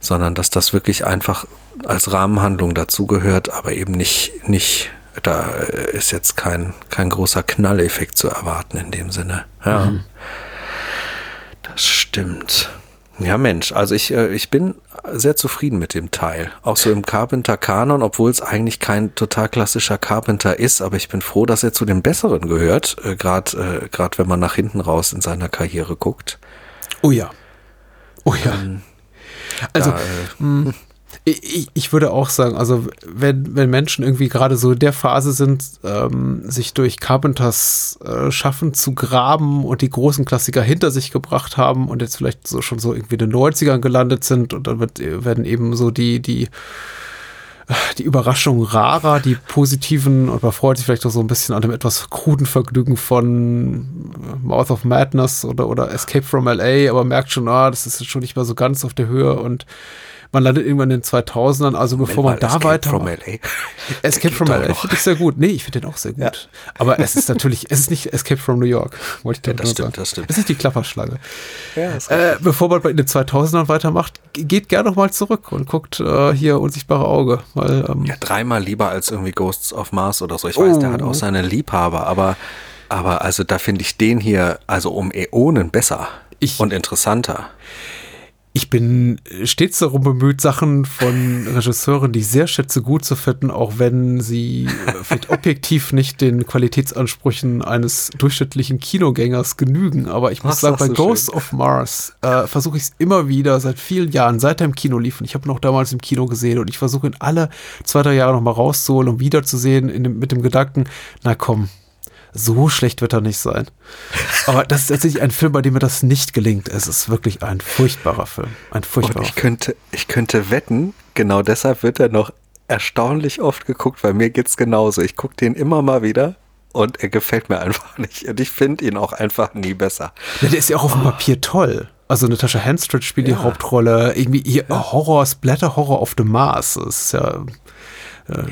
Sondern dass das wirklich einfach als Rahmenhandlung dazugehört, aber eben nicht, nicht, da ist jetzt kein, kein großer Knalleffekt zu erwarten in dem Sinne. Ja. Mhm. Das stimmt. Ja, Mensch, also ich, äh, ich bin sehr zufrieden mit dem Teil. Auch so im Carpenter-Kanon, obwohl es eigentlich kein total klassischer Carpenter ist, aber ich bin froh, dass er zu den Besseren gehört, äh, gerade äh, grad wenn man nach hinten raus in seiner Karriere guckt. Oh ja. Oh ja. Ähm, also, da, äh, hm. Ich, ich, würde auch sagen, also wenn, wenn Menschen irgendwie gerade so in der Phase sind, ähm, sich durch Carpenters äh, Schaffen zu graben und die großen Klassiker hinter sich gebracht haben und jetzt vielleicht so schon so irgendwie in den 90ern gelandet sind und dann wird, werden eben so die, die, die Überraschungen rarer, die positiven und man freut sich vielleicht auch so ein bisschen an dem etwas kruden Vergnügen von Mouth of Madness oder, oder Escape from LA, aber merkt schon, ah, das ist schon nicht mehr so ganz auf der Höhe und man landet irgendwann in den 2000ern, also bevor man da Escape weiter. From LA. <laughs> Escape from LA finde ich sehr gut. Nee, ich finde den auch sehr gut. Ja. Aber es ist natürlich, es ist nicht Escape from New York, wollte ich ja, das stimmt, sagen. Das stimmt. Es ist die Klapperschlange. Ja, äh, bevor man in den 2000ern weitermacht, geht gerne noch mal zurück und guckt äh, hier unsichtbare Auge. Weil, ähm, ja, dreimal lieber als irgendwie Ghosts of Mars oder so. Ich weiß, oh. der hat auch oh. seine Liebhaber, aber, aber also da finde ich den hier also um Äonen besser ich, und interessanter ich bin stets darum bemüht, Sachen von Regisseuren, die ich sehr schätze, gut zu finden, auch wenn sie vielleicht objektiv nicht den Qualitätsansprüchen eines durchschnittlichen Kinogängers genügen. Aber ich muss Ach, sagen, bei Ghost schön. of Mars äh, versuche ich es immer wieder seit vielen Jahren, seit er im Kino lief. Und ich habe noch damals im Kino gesehen und ich versuche ihn alle zwei, drei Jahre nochmal rauszuholen, um wiederzusehen dem, mit dem Gedanken, na komm, so schlecht wird er nicht sein. Aber das ist tatsächlich ein Film, bei dem mir das nicht gelingt. Es ist wirklich ein furchtbarer Film. Ein furchtbarer Und ich könnte, ich könnte wetten, genau deshalb wird er noch erstaunlich oft geguckt, weil mir geht's genauso. Ich gucke den immer mal wieder und er gefällt mir einfach <laughs> nicht. Und ich finde ihn auch einfach nie besser. Ja, der ist ja auch auf dem Papier toll. Also Natascha Henstridge spielt ja. die Hauptrolle. Irgendwie ihr ja. Horror, Splatter-Horror auf dem Mars. Das ist ja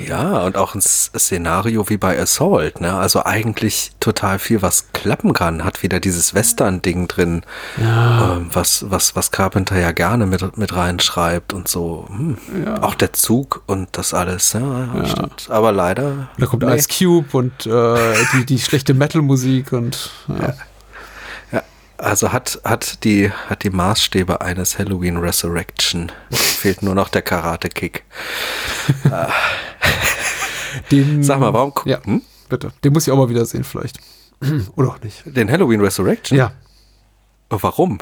ja, und auch ein Szenario wie bei Assault, ne? Also eigentlich total viel, was klappen kann. Hat wieder dieses Western-Ding drin, ja. ähm, was, was, was Carpenter ja gerne mit, mit reinschreibt und so. Hm. Ja. Auch der Zug und das alles, ja, ja. stimmt. Aber leider. Da kommt nee. Ice Cube und äh, die, die schlechte Metal-Musik und ja. Also hat, hat, die, hat die Maßstäbe eines Halloween Resurrection. Fehlt nur noch der Karate-Kick. <laughs> Den, Sag mal, warum? Ja, hm? bitte. Den muss ich auch mal wieder sehen, vielleicht. Oder auch nicht. Den Halloween Resurrection? Ja. Oh, warum?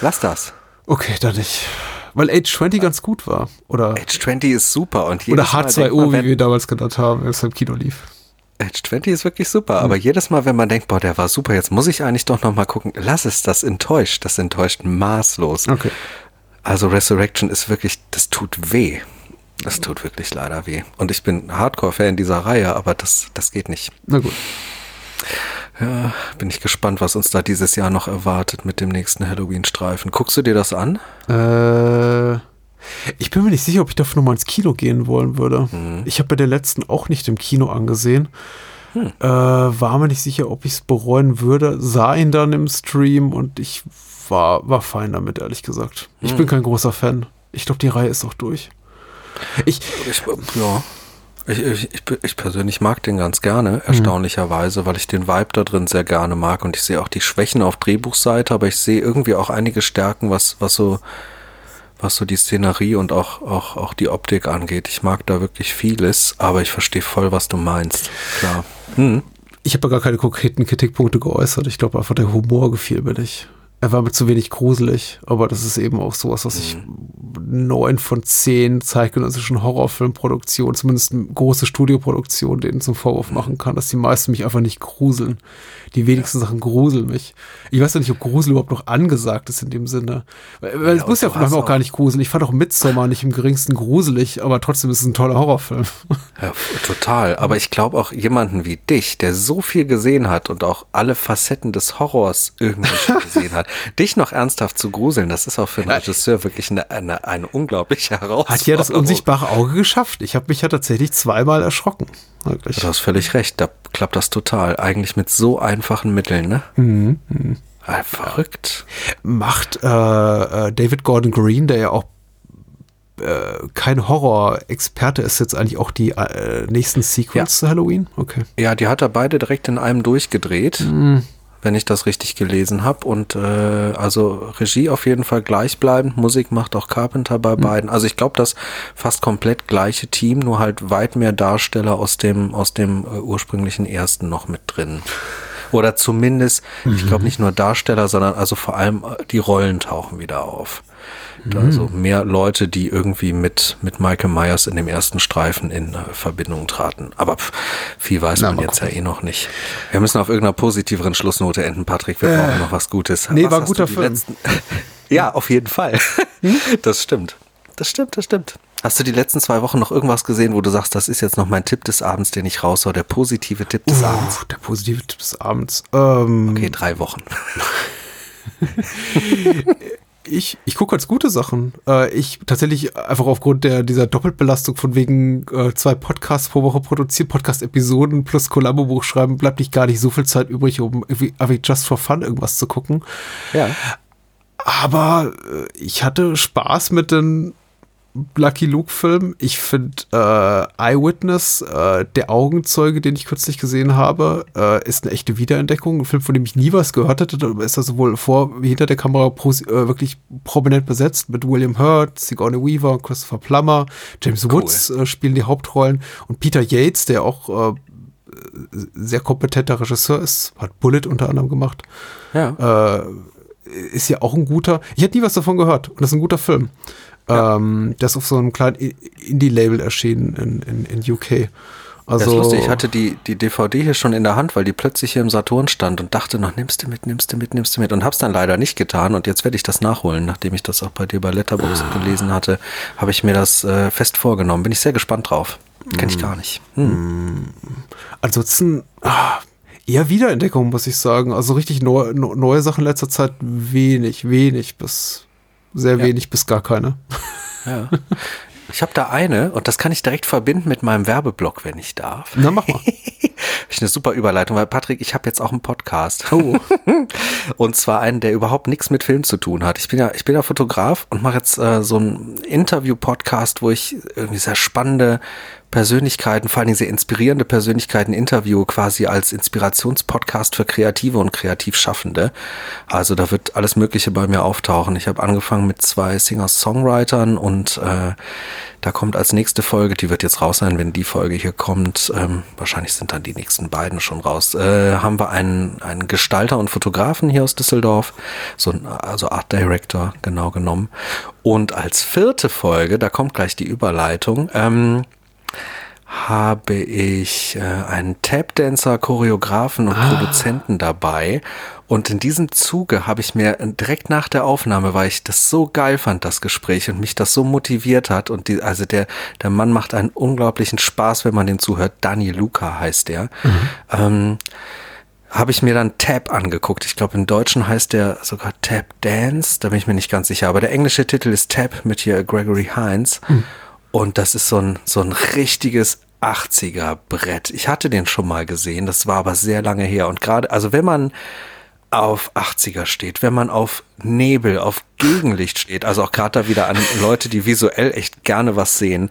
Lass das. Okay, dann nicht. Weil Age 20 ganz gut war. Oder Age 20 ist super. Und Oder H2O, wie wir damals genannt haben, als er im Kino lief. Edge 20 ist wirklich super, aber mhm. jedes Mal, wenn man denkt, boah, der war super, jetzt muss ich eigentlich doch noch mal gucken, lass es, das enttäuscht, das enttäuscht maßlos. Okay. Also Resurrection ist wirklich, das tut weh. Das tut wirklich leider weh. Und ich bin Hardcore-Fan dieser Reihe, aber das, das geht nicht. Na gut. Ja, bin ich gespannt, was uns da dieses Jahr noch erwartet mit dem nächsten Halloween-Streifen. Guckst du dir das an? Äh ich bin mir nicht sicher, ob ich dafür nochmal ins Kino gehen wollen würde. Mhm. Ich habe bei der letzten auch nicht im Kino angesehen. Hm. Äh, war mir nicht sicher, ob ich es bereuen würde. Sah ihn dann im Stream und ich war, war fein damit, ehrlich gesagt. Ich hm. bin kein großer Fan. Ich glaube, die Reihe ist auch durch. Ich, ich ja. Ich, ich, ich, persönlich mag den ganz gerne, mhm. erstaunlicherweise, weil ich den Vibe da drin sehr gerne mag und ich sehe auch die Schwächen auf Drehbuchseite, aber ich sehe irgendwie auch einige Stärken, was, was so was so die Szenerie und auch, auch, auch die Optik angeht. Ich mag da wirklich vieles, aber ich verstehe voll, was du meinst. Klar. Hm. Ich habe gar keine konkreten Kritikpunkte geäußert. Ich glaube einfach, der Humor gefiel mir nicht. Er war mir zu wenig gruselig, aber das ist eben auch sowas, was ich neun von zehn zeitgenössischen Horrorfilmproduktionen, zumindest große Studioproduktionen, denen zum Vorwurf mhm. machen kann, dass die meisten mich einfach nicht gruseln. Die wenigsten ja. Sachen gruseln mich. Ich weiß ja nicht, ob Grusel überhaupt noch angesagt ist in dem Sinne. Weil ja, es muss ja manchmal auch gar nicht gruseln. Ich fand auch Midsommar nicht im geringsten gruselig, aber trotzdem ist es ein toller Horrorfilm. <laughs> Ja, total. Aber ich glaube auch jemanden wie dich, der so viel gesehen hat und auch alle Facetten des Horrors irgendwie schon <laughs> gesehen hat, dich noch ernsthaft zu gruseln, das ist auch für einen Regisseur wirklich eine, eine, eine unglaubliche Herausforderung. Hat ja das unsichtbare Auge geschafft. Ich habe mich ja tatsächlich zweimal erschrocken. Wirklich. Du hast völlig recht. Da klappt das total. Eigentlich mit so einfachen Mitteln, ne? Mhm. mhm. Ah, verrückt. Macht äh, äh, David Gordon Green, der ja auch äh, kein Horror-Experte. Ist jetzt eigentlich auch die äh, nächsten Sequels ja. zu Halloween? Okay. Ja, die hat er beide direkt in einem durchgedreht. Mhm wenn ich das richtig gelesen habe. Und äh, also Regie auf jeden Fall gleichbleibend, Musik macht auch Carpenter bei mhm. beiden. Also ich glaube, das fast komplett gleiche Team, nur halt weit mehr Darsteller aus dem, aus dem äh, ursprünglichen ersten noch mit drin. Oder zumindest, mhm. ich glaube nicht nur Darsteller, sondern also vor allem äh, die Rollen tauchen wieder auf. Mhm. Also mehr Leute, die irgendwie mit, mit Michael Myers in dem ersten Streifen in äh, Verbindung traten. Aber pff, viel weiß Na, man jetzt gucken. ja eh noch nicht. Wir müssen auf irgendeiner positiveren Schlussnote enden, Patrick. Wir äh, brauchen noch was Gutes. Nee, was war guter Film. Letzten... <laughs> ja, auf jeden Fall. Hm? <laughs> Das stimmt. Das stimmt, das stimmt. Hast du die letzten zwei Wochen noch irgendwas gesehen, wo du sagst, das ist jetzt noch mein Tipp des Abends, den ich raushau, der positive Tipp des uh, Abends? Der positive Tipp des Abends. Ähm, okay, drei Wochen. <laughs> ich, ich gucke als gute Sachen. Äh, ich tatsächlich einfach aufgrund der, dieser Doppelbelastung von wegen äh, zwei Podcasts pro Woche produzieren, Podcast-Episoden plus Kollabobuch schreiben, bleibt nicht gar nicht so viel Zeit übrig, um irgendwie just for fun irgendwas zu gucken. Ja. Aber äh, ich hatte Spaß mit den Lucky Luke-Film. Ich finde äh, Eyewitness, äh, der Augenzeuge, den ich kürzlich gesehen habe, äh, ist eine echte Wiederentdeckung. Ein Film, von dem ich nie was gehört hatte. Da ist er sowohl vor wie hinter der Kamera äh, wirklich prominent besetzt mit William Hurt, Sigourney Weaver, Christopher Plummer, James cool. Woods äh, spielen die Hauptrollen und Peter Yates, der auch äh, sehr kompetenter Regisseur ist, hat Bullet unter anderem gemacht. Ja. ist ja auch ein guter. Ich hätte nie was davon gehört und das ist ein guter Film. Ja. Ähm, das ist auf so einem kleinen Indie-Label erschienen in, in, in UK. Also, das ist lustig, ich hatte die, die DVD hier schon in der Hand, weil die plötzlich hier im Saturn stand und dachte noch, nimmst du mit, nimmst du mit, nimmst du mit und hab's dann leider nicht getan und jetzt werde ich das nachholen, nachdem ich das auch bei dir bei Letterboxd ah. gelesen hatte, habe ich mir das äh, fest vorgenommen. Bin ich sehr gespannt drauf. Kenne ich mm. gar nicht. Hm. Ansonsten, ah, eher Wiederentdeckung, muss ich sagen. Also richtig neu, neue Sachen in letzter Zeit wenig, wenig bis sehr ja. wenig bis gar keine. Ja. Ich habe da eine und das kann ich direkt verbinden mit meinem Werbeblock, wenn ich darf. Na, mach mal. <laughs> ich eine super Überleitung, weil Patrick, ich habe jetzt auch einen Podcast. Oh. <laughs> und zwar einen, der überhaupt nichts mit Film zu tun hat. Ich bin ja, ich bin ja Fotograf und mache jetzt äh, so einen Interview-Podcast, wo ich irgendwie sehr spannende Persönlichkeiten, vor allen Dingen sehr inspirierende Persönlichkeiten Interview quasi als Inspirationspodcast für Kreative und Kreativschaffende. Also da wird alles Mögliche bei mir auftauchen. Ich habe angefangen mit zwei Singer-Songwritern und äh, da kommt als nächste Folge, die wird jetzt raus sein, wenn die Folge hier kommt, ähm, wahrscheinlich sind dann die nächsten beiden schon raus, äh, haben wir einen, einen Gestalter und Fotografen hier aus Düsseldorf, so ein, also Art Director genau genommen. Und als vierte Folge, da kommt gleich die Überleitung, ähm, habe ich äh, einen Tapdancer, Choreografen und ah. Produzenten dabei. Und in diesem Zuge habe ich mir direkt nach der Aufnahme, weil ich das so geil fand, das Gespräch und mich das so motiviert hat und die, also der, der Mann macht einen unglaublichen Spaß, wenn man den zuhört. Dani Luca heißt der. Mhm. Ähm, habe ich mir dann Tap angeguckt. Ich glaube, im Deutschen heißt der sogar Tap Dance. Da bin ich mir nicht ganz sicher. Aber der englische Titel ist Tap mit hier Gregory Hines. Mhm. Und das ist so ein, so ein richtiges 80er Brett. Ich hatte den schon mal gesehen, das war aber sehr lange her. Und gerade, also wenn man auf 80er steht, wenn man auf Nebel, auf Gegenlicht steht, also auch gerade da wieder an Leute, die visuell echt gerne was sehen,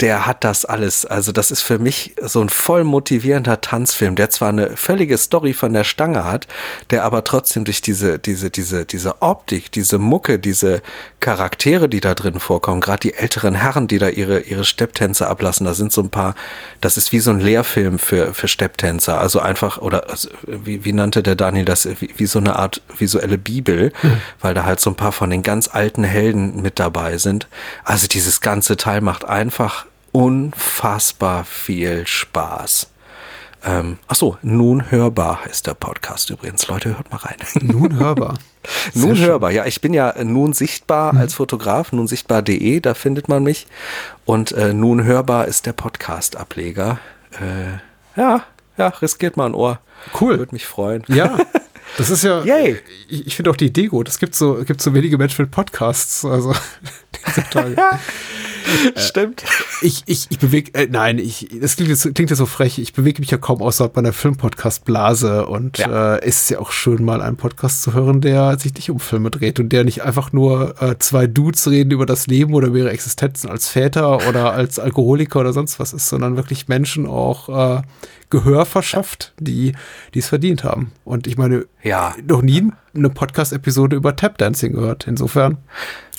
der hat das alles. Also das ist für mich so ein voll motivierender Tanzfilm, der zwar eine völlige Story von der Stange hat, der aber trotzdem durch diese, diese, diese, diese Optik, diese Mucke, diese Charaktere, die da drin vorkommen, gerade die älteren Herren, die da ihre, ihre Stepptänze ablassen, da sind so ein paar, das ist wie so ein Lehrfilm für, für Stepptänzer. Also einfach, oder also, wie, wie nannte der Daniel das, wie, wie so eine Art visuelle Bibel, mhm. weil da halt so ein paar von den ganz alten Helden mit dabei sind. Also dieses ganze Teil macht einfach unfassbar viel Spaß. Ähm, ach so, nun hörbar heißt der Podcast übrigens. Leute, hört mal rein. <laughs> Nun hörbar. nun schön. hörbar. Ja, ich bin ja nun sichtbar mhm. als Fotograf, nunsichtbar.de, da findet man mich. Und äh, nun hörbar ist der Podcast-Ableger. Äh, ja, ja, riskiert mal ein Ohr. Cool. Würde mich freuen. Ja. <laughs> Das ist ja, Yay. ich, ich finde auch die Idee gut. Es gibt so, gibt so wenige Menschen mit Podcasts. Also heutzutage. <laughs> Stimmt. Ich, ich, ich bewege, äh, nein, ich, das klingt jetzt, klingt jetzt so frech. Ich bewege mich ja kaum außerhalb meiner Filmpodcast-Blase und ja. äh, ist ja auch schön, mal einen Podcast zu hören, der sich nicht um Filme dreht und der nicht einfach nur äh, zwei Dudes reden über das Leben oder ihre Existenzen als Väter oder als Alkoholiker oder sonst was ist, sondern wirklich Menschen auch äh, Gehör verschafft, die die es verdient haben. Und ich meine, ja. noch nie eine Podcast-Episode über Tapdancing gehört. Insofern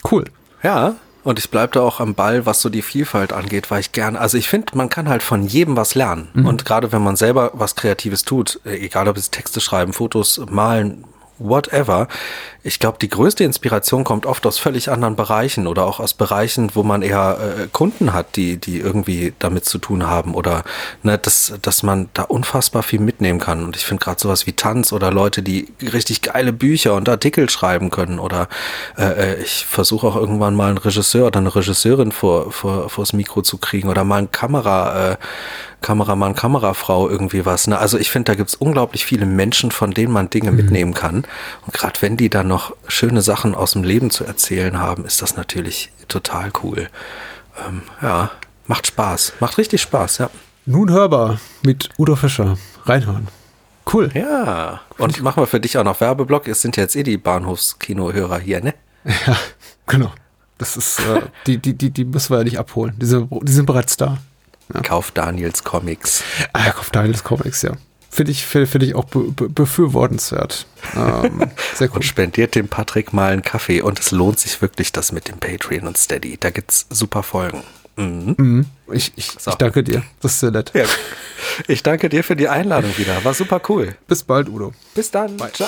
cool. Ja, und ich bleibe da auch am Ball, was so die Vielfalt angeht, weil ich gerne, also ich finde, man kann halt von jedem was lernen. Mhm. Und gerade wenn man selber was Kreatives tut, egal ob es Texte schreiben, Fotos malen, whatever. Ich glaube, die größte Inspiration kommt oft aus völlig anderen Bereichen oder auch aus Bereichen, wo man eher äh, Kunden hat, die, die irgendwie damit zu tun haben oder ne, dass, dass man da unfassbar viel mitnehmen kann. Und ich finde gerade sowas wie Tanz oder Leute, die richtig geile Bücher und Artikel schreiben können oder äh, äh ich versuche auch irgendwann mal einen Regisseur oder eine Regisseurin vor, vor, vors Mikro zu kriegen oder mal ein Kamera, äh, Kameramann, Kamerafrau irgendwie was. Ne? Also ich finde, da gibt's unglaublich viele Menschen, von denen man Dinge mhm. mitnehmen kann. Und gerade wenn die dann noch schöne Sachen aus dem Leben zu erzählen haben, ist das natürlich total cool. Ähm, ja, macht Spaß. Macht richtig Spaß, ja. Nun hörbar mit Udo Fischer. Reinhören. Cool. Ja. Und machen wir für dich auch noch Werbeblock. Es sind ja jetzt eh die Bahnhofskinohörer hier, ne? Ja, <laughs> genau. Das ist, äh, die, die, die, die müssen wir ja nicht abholen. Die sind, die sind bereits da. Ja. Kauf Daniels Comics. Ah, kauf Daniels Comics, ja. Finde ich, find, find ich auch be be befürwortenswert. Ähm, <laughs> sehr cool. Und spendiert dem Patrick mal einen Kaffee und es lohnt sich wirklich das mit dem Patreon und Steady. Da gibt's super Folgen. Mhm. Mhm. Ich, ich, so. ich danke dir. Das ist sehr nett. Ja. Ich danke dir für die Einladung wieder. War super cool. Bis bald, Udo. Bis dann. Bye. Ciao.